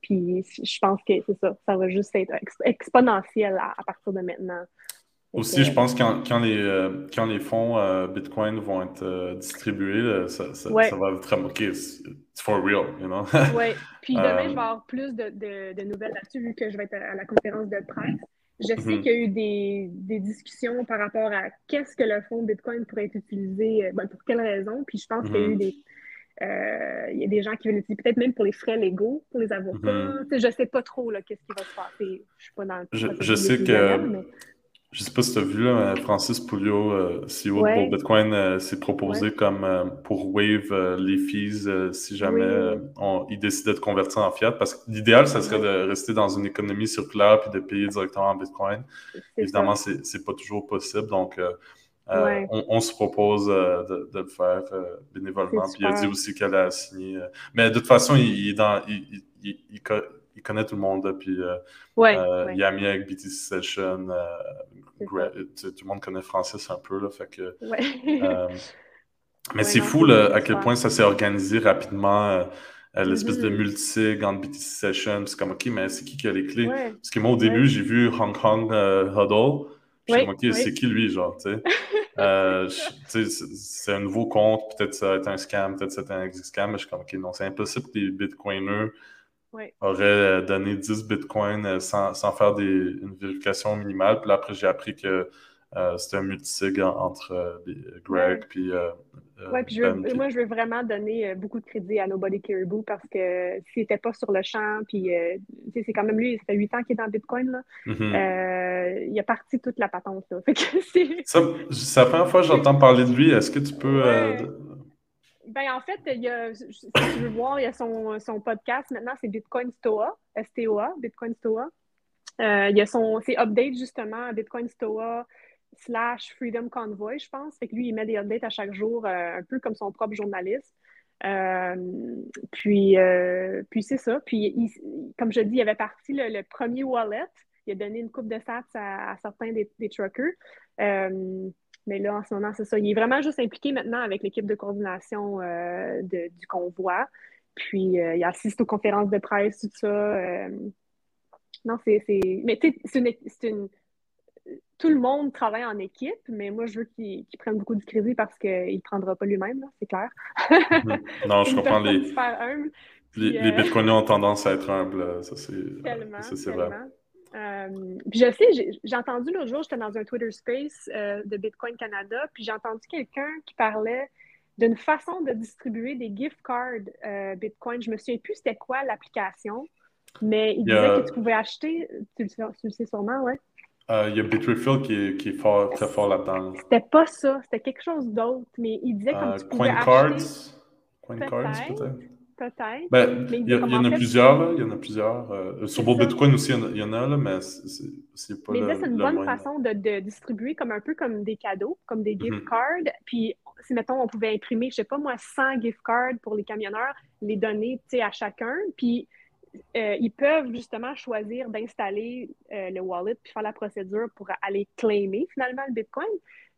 puis je pense que c'est ça, ça va juste être exponentiel à partir de maintenant. Aussi, je pense que quand, les, euh, quand les fonds euh, Bitcoin vont être euh, distribués, ça, ça, va être OK, it's, for real, you know? oui, puis demain, je vais avoir plus de, de, nouvelles là-dessus, vu que je vais être à, la conférence de presse. Je sais mhm. qu'il y a eu des, des, discussions par rapport à qu'est-ce que le fonds Bitcoin pourrait être utilisé, ben, pour quelles raisons, puis je pense qu'il y a eu mhm. des... il y a des gens qui veulent l'utiliser peut-être même pour les frais légaux, pour les avocats. Mhm. Je ne sais pas trop qu'est-ce qui va se passer. Je suis pas dans le Je, je sais que je sais pas si tu as vu, là, Francis Pouliot, euh, CEO pour Bitcoin, euh, s'est proposé comme euh, pour waive les fees si jamais on, il décidait de convertir en fiat. Parce que l'idéal, ça serait de rester dans une économie circulaire puis de payer directement en Bitcoin. Évidemment, c'est pas toujours possible. Donc, on, se propose de, le faire bénévolement. Puis il a dit aussi qu'elle a signé. mais de toute façon, il, est dans. il, il connaît tout le monde. Puis, euh, euh, il a mis avec BTC Session. Euh, tout le monde connaît Francis un peu. Là, fait que, mais c'est fou à quel point ça s'est organisé rapidement. L'espèce de mm-hmm. multisig entre BTC Session, c'est comme OK, mais c'est qui qui a les clés? Parce que moi, au début, j'ai vu Hong Kong Huddle. Je suis OK, c'est qui lui, genre, tu sais? c'est un nouveau compte, peut-être ça va être un scam, peut-être c'est un scam, mais je suis comme OK, non, c'est impossible que les bitcoiners aurait euh, donné 10 bitcoins euh, sans, sans faire des, une vérification minimale. Puis là, après, j'ai appris que euh, c'était un multisig entre Greg puis. oui, puis ben, moi, je veux vraiment donner beaucoup de crédit à Nobody Caribou parce que s'il n'était pas sur le champ, puis c'est quand même lui, ça fait 8 ans qu'il est dans Bitcoin, là. Mm-hmm. il a parti toute la patente. Là. c'est la première fois que j'entends parler de lui. Est-ce que tu peux. Ben, en fait, il y a, si tu veux voir, il y a son, son podcast maintenant, c'est Bitcoin Stoa, S-T-O-A, Bitcoin Stoa. Euh, il y a son, ses updates justement à Bitcoin Stoa slash Freedom Convoy, je pense. Fait que lui, il met des updates à chaque jour, euh, un peu comme son propre journaliste. Euh, puis, puis c'est ça. Puis, comme je dis, il avait parti le, premier wallet. Il a donné une coupe de sats à, certains des, des truckers. Mais là, en ce moment, c'est ça. Il est vraiment juste impliqué maintenant avec l'équipe de coordination euh, du convoi. Puis, euh, il assiste aux conférences de presse, tout ça. Euh. Non, c'est. Mais tu sais, c'est une, Tout le monde travaille en équipe, mais moi, je veux qu'il prenne beaucoup de crédit parce qu'il ne prendra pas lui-même, c'est clair. Mm-hmm. non, je comprends. Les, les, les Bitcoiners ont tendance à être humbles. Ça, c'est vrai. Euh, puis je sais, j'ai entendu l'autre jour, j'étais dans un Twitter Space euh, de Bitcoin Canada, puis j'ai entendu quelqu'un qui parlait d'une façon de distribuer des gift cards euh, Bitcoin. Je me souviens plus c'était quoi l'application, mais il disait que tu pouvais acheter, tu le, sais sûrement, ouais. Il y a Bitrefill qui est, qui est fort, très fort là-dedans. C'était pas ça, c'était quelque chose d'autre, mais il disait comme tu pouvais Coin acheter... Coin Cards, peut-être? Peut-être. Ben, il y, en a plusieurs, il y en a plusieurs. Euh, sur Bob Bitcoin aussi, il y en a, là, mais c'est pas Mais là, c'est une bonne façon de, distribuer comme un peu comme des cadeaux, comme des gift mhm. cards. Puis, si, mettons, on pouvait imprimer, je sais pas moi, 100 gift cards pour les camionneurs, les donner, à chacun. Puis, euh, ils peuvent justement choisir d'installer euh, le wallet puis faire la procédure pour aller claimer finalement le Bitcoin.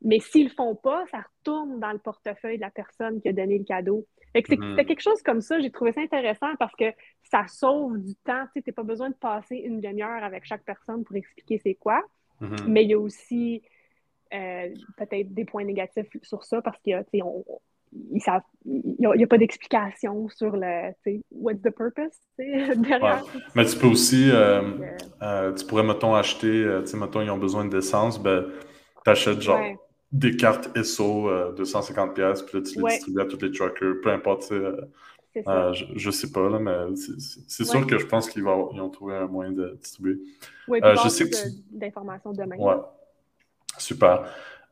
Mais s'ils le font pas, ça retourne dans le portefeuille de la personne qui a donné le cadeau. Mm-hmm. C'était quelque chose comme ça. J'ai trouvé ça intéressant parce que ça sauve du temps. Tu n'as pas besoin de passer une demi-heure avec chaque personne pour expliquer c'est quoi. Mm-hmm. Mais il y a aussi euh, peut-être des points négatifs sur ça parce qu'il n'y a, pas d'explication sur le what's the purpose derrière. Mais tu peux aussi, euh, euh, tu pourrais, mettons, acheter, tu sais, mettons, ils ont besoin d'essence, ben, tu achètes genre des cartes SO euh, 250 pièces puis là, tu les distribues à tous les truckers, peu importe. Euh, euh, je, je, sais pas, là, mais c'est sûr que je pense qu'ils ont trouvé un moyen de distribuer. Oui, euh, je sais que d'informations demain. Ouais. Super.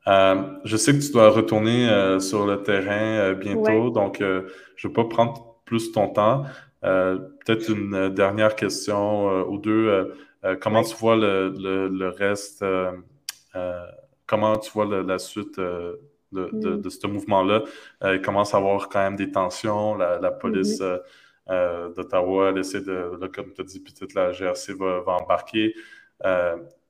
je sais que tu dois retourner sur le terrain bientôt, donc je ne vais pas prendre plus ton temps. Peut-être une dernière question ou deux. comment tu vois le, le, le reste comment tu vois la, suite euh, de, de, mm. ce mouvement-là. il commence à avoir quand même des tensions. La, police mm-hmm. d'Ottawa, essaie de, comme tu as dit, peut-être la GRC va, va embarquer.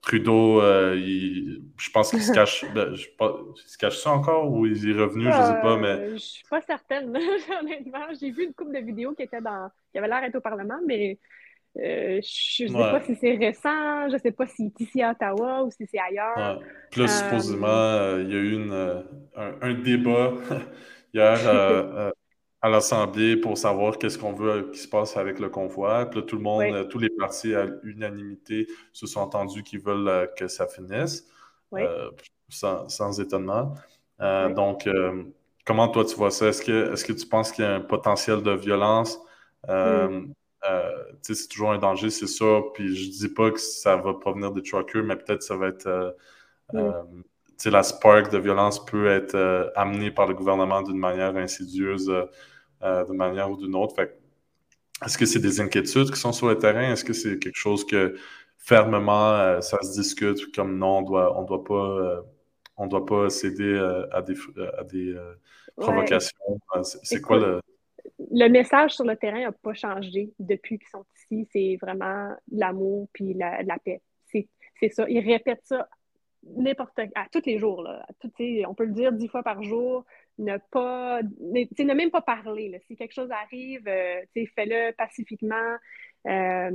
Trudeau, euh, je pense qu'il se cache. Ben, je, il se cache ça encore ou il est revenu, je ne sais pas, mais. Euh, je suis pas certaine, honnêtement. J'ai vu une couple de vidéos qui étaient dans. qui avaient l'air d'être au Parlement, mais euh, je ne sais pas si c'est récent, je ne sais pas si c'est ici à Ottawa ou si c'est ailleurs. Ouais. Puis là, supposément, il y a eu une, un, débat hier à l'Assemblée pour savoir qu'est-ce qu'on veut qu'il se passe avec le convoi. Puis là, tout le monde, tous les partis à l'unanimité se sont entendus qu'ils veulent euh, que ça finisse, euh, sans, étonnement. Euh, donc, comment toi tu vois ça? Est-ce que, est que tu penses qu'il y a un potentiel de violence? Mm. C'est toujours un danger, c'est ça. Puis je dis pas que ça va provenir des truckers, mais peut-être ça va être mm. la spark de violence peut être amenée par le gouvernement d'une manière insidieuse euh, d'une manière ou d'une autre. est-ce que c'est des inquiétudes qui sont sur le terrain? Est-ce que c'est quelque chose que fermement euh, ça se discute comme non, on doit, on doit pas, euh, on doit pas céder à des, à des provocations? C'est quoi le le message sur le terrain n'a pas changé depuis qu'ils sont ici. C'est vraiment l'amour puis la, la paix. C'est ça. Ils répètent ça n'importe à tous les jours. Là. on peut le dire dix fois par jour ne pas, ne, même pas parler. Si quelque chose arrive, euh, fais-le pacifiquement. Euh,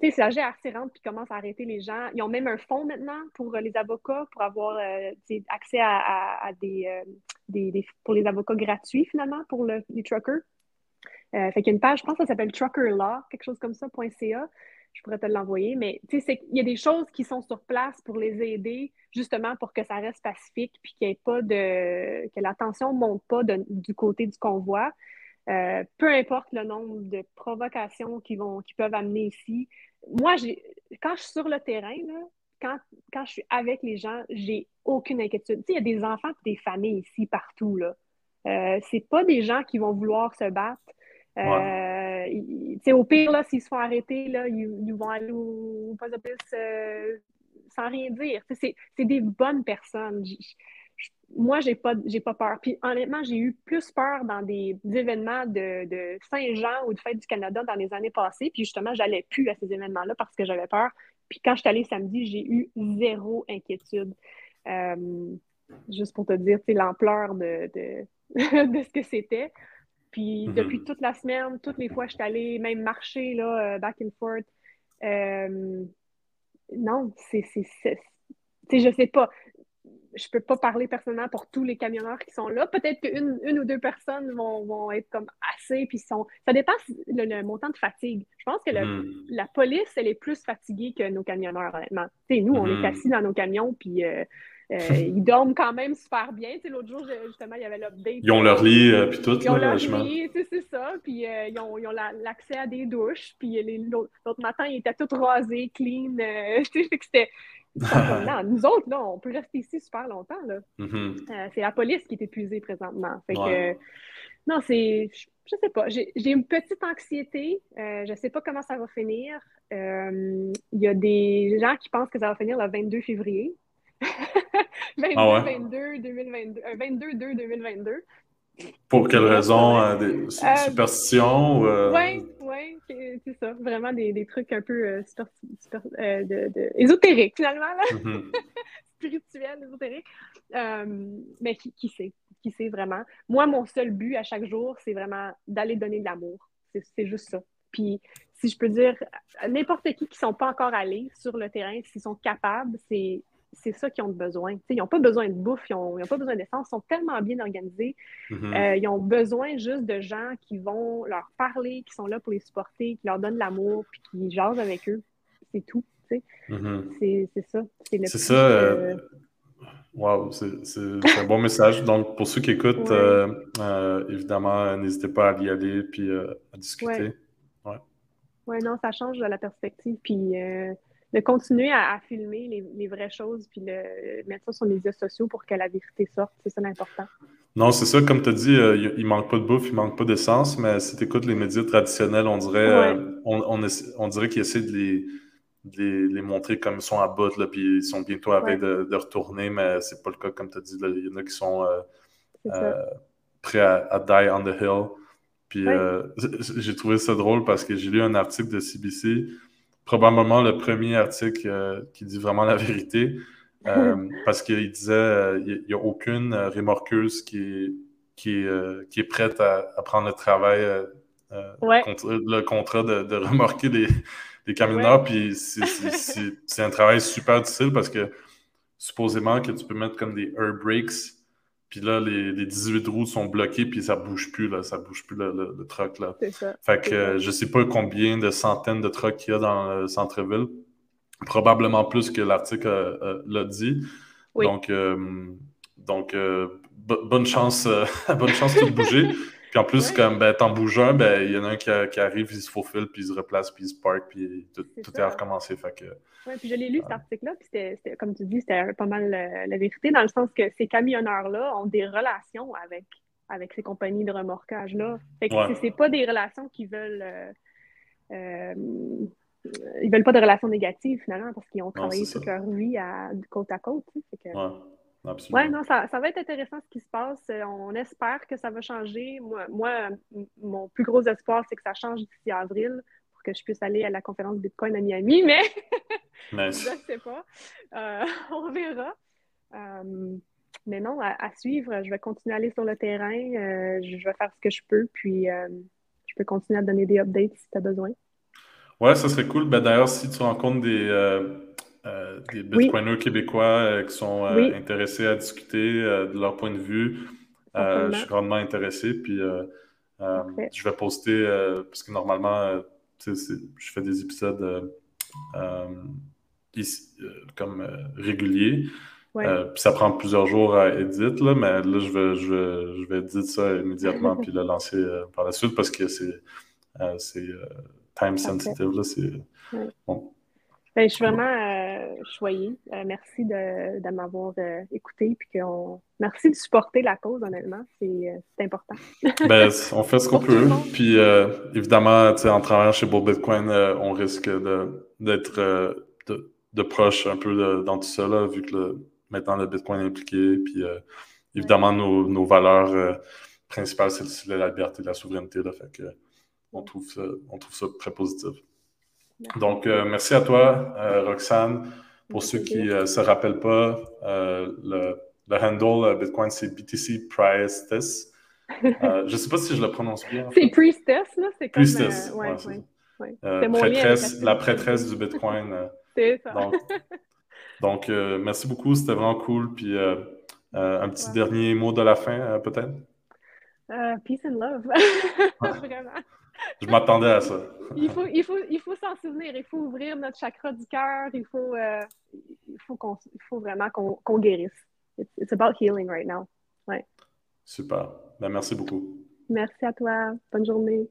c'est la GRC rentre puis commence à arrêter les gens. Ils ont même un fonds maintenant pour les avocats, pour avoir euh, accès à, des, des, pour les avocats gratuits finalement pour les truckers. Fait qu'il y a une page, je pense que ça s'appelle Trucker Law, quelque chose comme ça, .ca je pourrais te l'envoyer, mais il y a des choses qui sont sur place pour les aider, justement pour que ça reste pacifique, puis qu'il ait pas de. que la tension ne monte pas du côté du convoi. Euh, peu importe le nombre de provocations qui, vont, qui peuvent amener ici. Moi, quand je suis sur le terrain, quand, quand je suis avec les gens, j'ai aucune inquiétude. Il y a des enfants et des familles ici, partout. Là. Euh, c'est pas des gens qui vont vouloir se battre. Euh, au pire, s'ils se font arrêter, là, ils, vont aller au, poste de police euh, sans rien dire. C'est des bonnes personnes. moi, j'ai pas, pas peur. Puis honnêtement, j'ai eu plus peur dans des, événements de, Saint-Jean ou de Fête du Canada dans les années passées. Puis justement, j'allais plus à ces événements-là parce que j'avais peur. Puis quand je suis allée samedi, j'ai eu zéro inquiétude. Euh, juste pour te dire l'ampleur de, de, de, ce que c'était. Puis mhm. depuis toute la semaine, toutes les fois, je suis allée même marcher là, euh, back and forth. Euh, non, c'est. Je sais pas. Je peux pas parler personnellement pour tous les camionneurs qui sont là. Peut-être qu'une une ou deux personnes vont, vont, être comme assez, puis sont. Ça dépasse le, montant de fatigue. Je pense que mhm. la police, elle est plus fatiguée que nos camionneurs, honnêtement. nous, on est mhm. assis dans nos camions, puis euh, ils dorment quand même super bien. L'autre jour, justement, il y avait l'update. Ils ont leur lit, euh, puis tout. Ils ont leur lit, c'est ça. Puis euh, ils ont, l'accès à des douches. Puis l'autre matin, ils étaient tous rasés, clean. c'était... non, nous autres, là, on peut rester ici super longtemps. Là. Mm-hmm. c'est la police qui est épuisée présentement. Fait que, non, c'est... Je sais pas. J'ai, une petite anxiété. je sais pas comment ça va finir. Il y a des gens qui pensent que ça va finir le 22 février. 22, 22, 2022, 22, 2, 2022. Pour quelle raison? Euh, des euh, superstitions? Oui, oui, c'est ça. Vraiment des, des, trucs un peu euh, super, super, de, de, ésotériques, finalement. Là. Mm-hmm. Spirituels, ésotériques. mais qui, qui, sait? Qui sait vraiment? Moi, mon seul but à chaque jour, c'est vraiment d'aller donner de l'amour. C'est juste ça. Puis, si je peux dire, n'importe qui qui ne sont pas encore allés sur le terrain, s'ils sont capables, c'est c'est ça qu'ils ont besoin. ils n'ont pas besoin de bouffe, ils n'ont pas besoin d'essence, ils sont tellement bien organisés. Mm-hmm. Euh, ils ont besoin juste de gens qui vont leur parler, qui sont là pour les supporter, qui leur donnent l'amour, puis qui jasent avec eux. C'est tout. Mm-hmm. C'est ça. C'est ça. Euh, wow, c'est un bon message. Donc, pour ceux qui écoutent, euh, évidemment, n'hésitez pas à y aller puis à discuter. Oui, ouais. non, ça change la perspective. Puis de continuer à, filmer les, vraies choses puis le, mettre ça sur les médias sociaux pour que la vérité sorte. C'est ça l'important. Non, c'est ça, comme tu as dit, euh, il manque pas de bouffe, il manque pas d'essence, mais si tu écoutes les médias traditionnels, on dirait, euh, on, on, dirait qu'ils essaient de les, les, les, montrer comme ils sont à bout, là, puis ils sont bientôt à veille de, de, retourner, mais c'est pas le cas, comme tu as dit. Là. Il y en a qui sont euh, prêts à, à, die on the hill. Puis euh, j'ai trouvé ça drôle parce que j'ai lu un article de CBC, probablement le premier article qui dit vraiment la vérité, parce qu'il disait il n'y a aucune remorqueuse qui est, qui est, qui est prête à, à, prendre le travail, le contrat de, de remorquer les les camionneurs, puis c'est un travail super difficile parce que supposément que tu peux mettre comme des air brakes, puis là, les, les 18 roues sont bloquées, puis ça bouge plus, là, ça bouge plus le, le, truck, là. Ça. Fait que je sais pas combien de centaines de trucks qu'il y a dans le centre-ville. Probablement plus que l'article euh, euh, l'a dit. Donc, euh, donc bonne chance, bonne chance de bouger. Puis en plus, comme ben, t'en bouges un, ben, il y en a un qui, qui, arrive, il se faufile, puis il se replace, puis il se park, puis tout, est, tout est recommencé. Fait que, oui, puis je l'ai lu, cet article-là, puis c'était, comme tu dis, c'était pas mal la, la vérité, dans le sens que ces camionneurs-là ont des relations avec, avec ces compagnies de remorquage-là. Fait que ouais. c'est pas des relations qui veulent... Euh, euh, ils veulent pas de relations négatives, finalement, parce qu'ils ont travaillé non, toute leur vie à, côte à côte. Fait que... Oui, non, ça, ça, va être intéressant ce qui se passe. On espère que ça va changer. Moi, moi mon plus gros espoir, c'est que ça change d'ici avril pour que je puisse aller à la conférence Bitcoin à Miami, mais nice. je ne sais pas. Euh, on verra. Euh, mais non, à, à, suivre, je vais continuer à aller sur le terrain. Euh, je vais faire ce que je peux, puis euh, je peux continuer à donner des updates si tu as besoin. Ouais, ça serait cool. Ben, D'ailleurs, si tu rencontres des euh, des bitcoiners oui. québécois euh, qui sont euh, oui. intéressés à discuter de leur point de vue. je suis grandement intéressé. Puis je vais poster, parce que normalement, je fais des épisodes ici, comme réguliers. Ouais. Euh, puis ça prend plusieurs jours à éditer, là, mais là, je vais, je vais, je vais éditer ça immédiatement puis le lancer euh, par la suite parce que c'est euh, time sensitive. Là, ouais. bon. Ben, je suis vraiment euh. Euh, merci de, de m'avoir euh, écouté. Puis qu'on... Merci de supporter la cause, honnêtement. C'est, c'est important. ben, on fait ce qu'on peut. Puis évidemment, en travaillant chez Bull Bitcoin, on risque de, d'être de, de, proche un peu de, dans tout ça, là, vu que le, maintenant le Bitcoin est impliqué. Puis évidemment, ouais. nos, nos, valeurs principales, c'est la liberté et la souveraineté. Là, fait que on trouve ça, on trouve ça très positif. Merci. Donc, euh, merci à toi, euh, Roxane. Pour ceux qui ne euh, se rappellent pas, le, le, handle Bitcoin, c'est BTC Priestess. je ne sais pas si je le prononce bien. C'est Priestess, là. C'est comme... Priestess, ouais, ouais, ouais. prêtresse, la prêtresse du Bitcoin. c'est ça. Donc, donc merci beaucoup. C'était vraiment cool. Puis, un petit dernier mot de la fin, peut-être? peace and love. Vraiment. Je m'attendais à ça. il faut, il faut, il faut s'en souvenir. Il faut ouvrir notre chakra du cœur. Il faut, euh, il faut, qu'on, il faut vraiment qu'on, qu'on guérisse. It's, it's, about healing right now. Ouais. Super. Ben, merci beaucoup. Merci à toi. Bonne journée.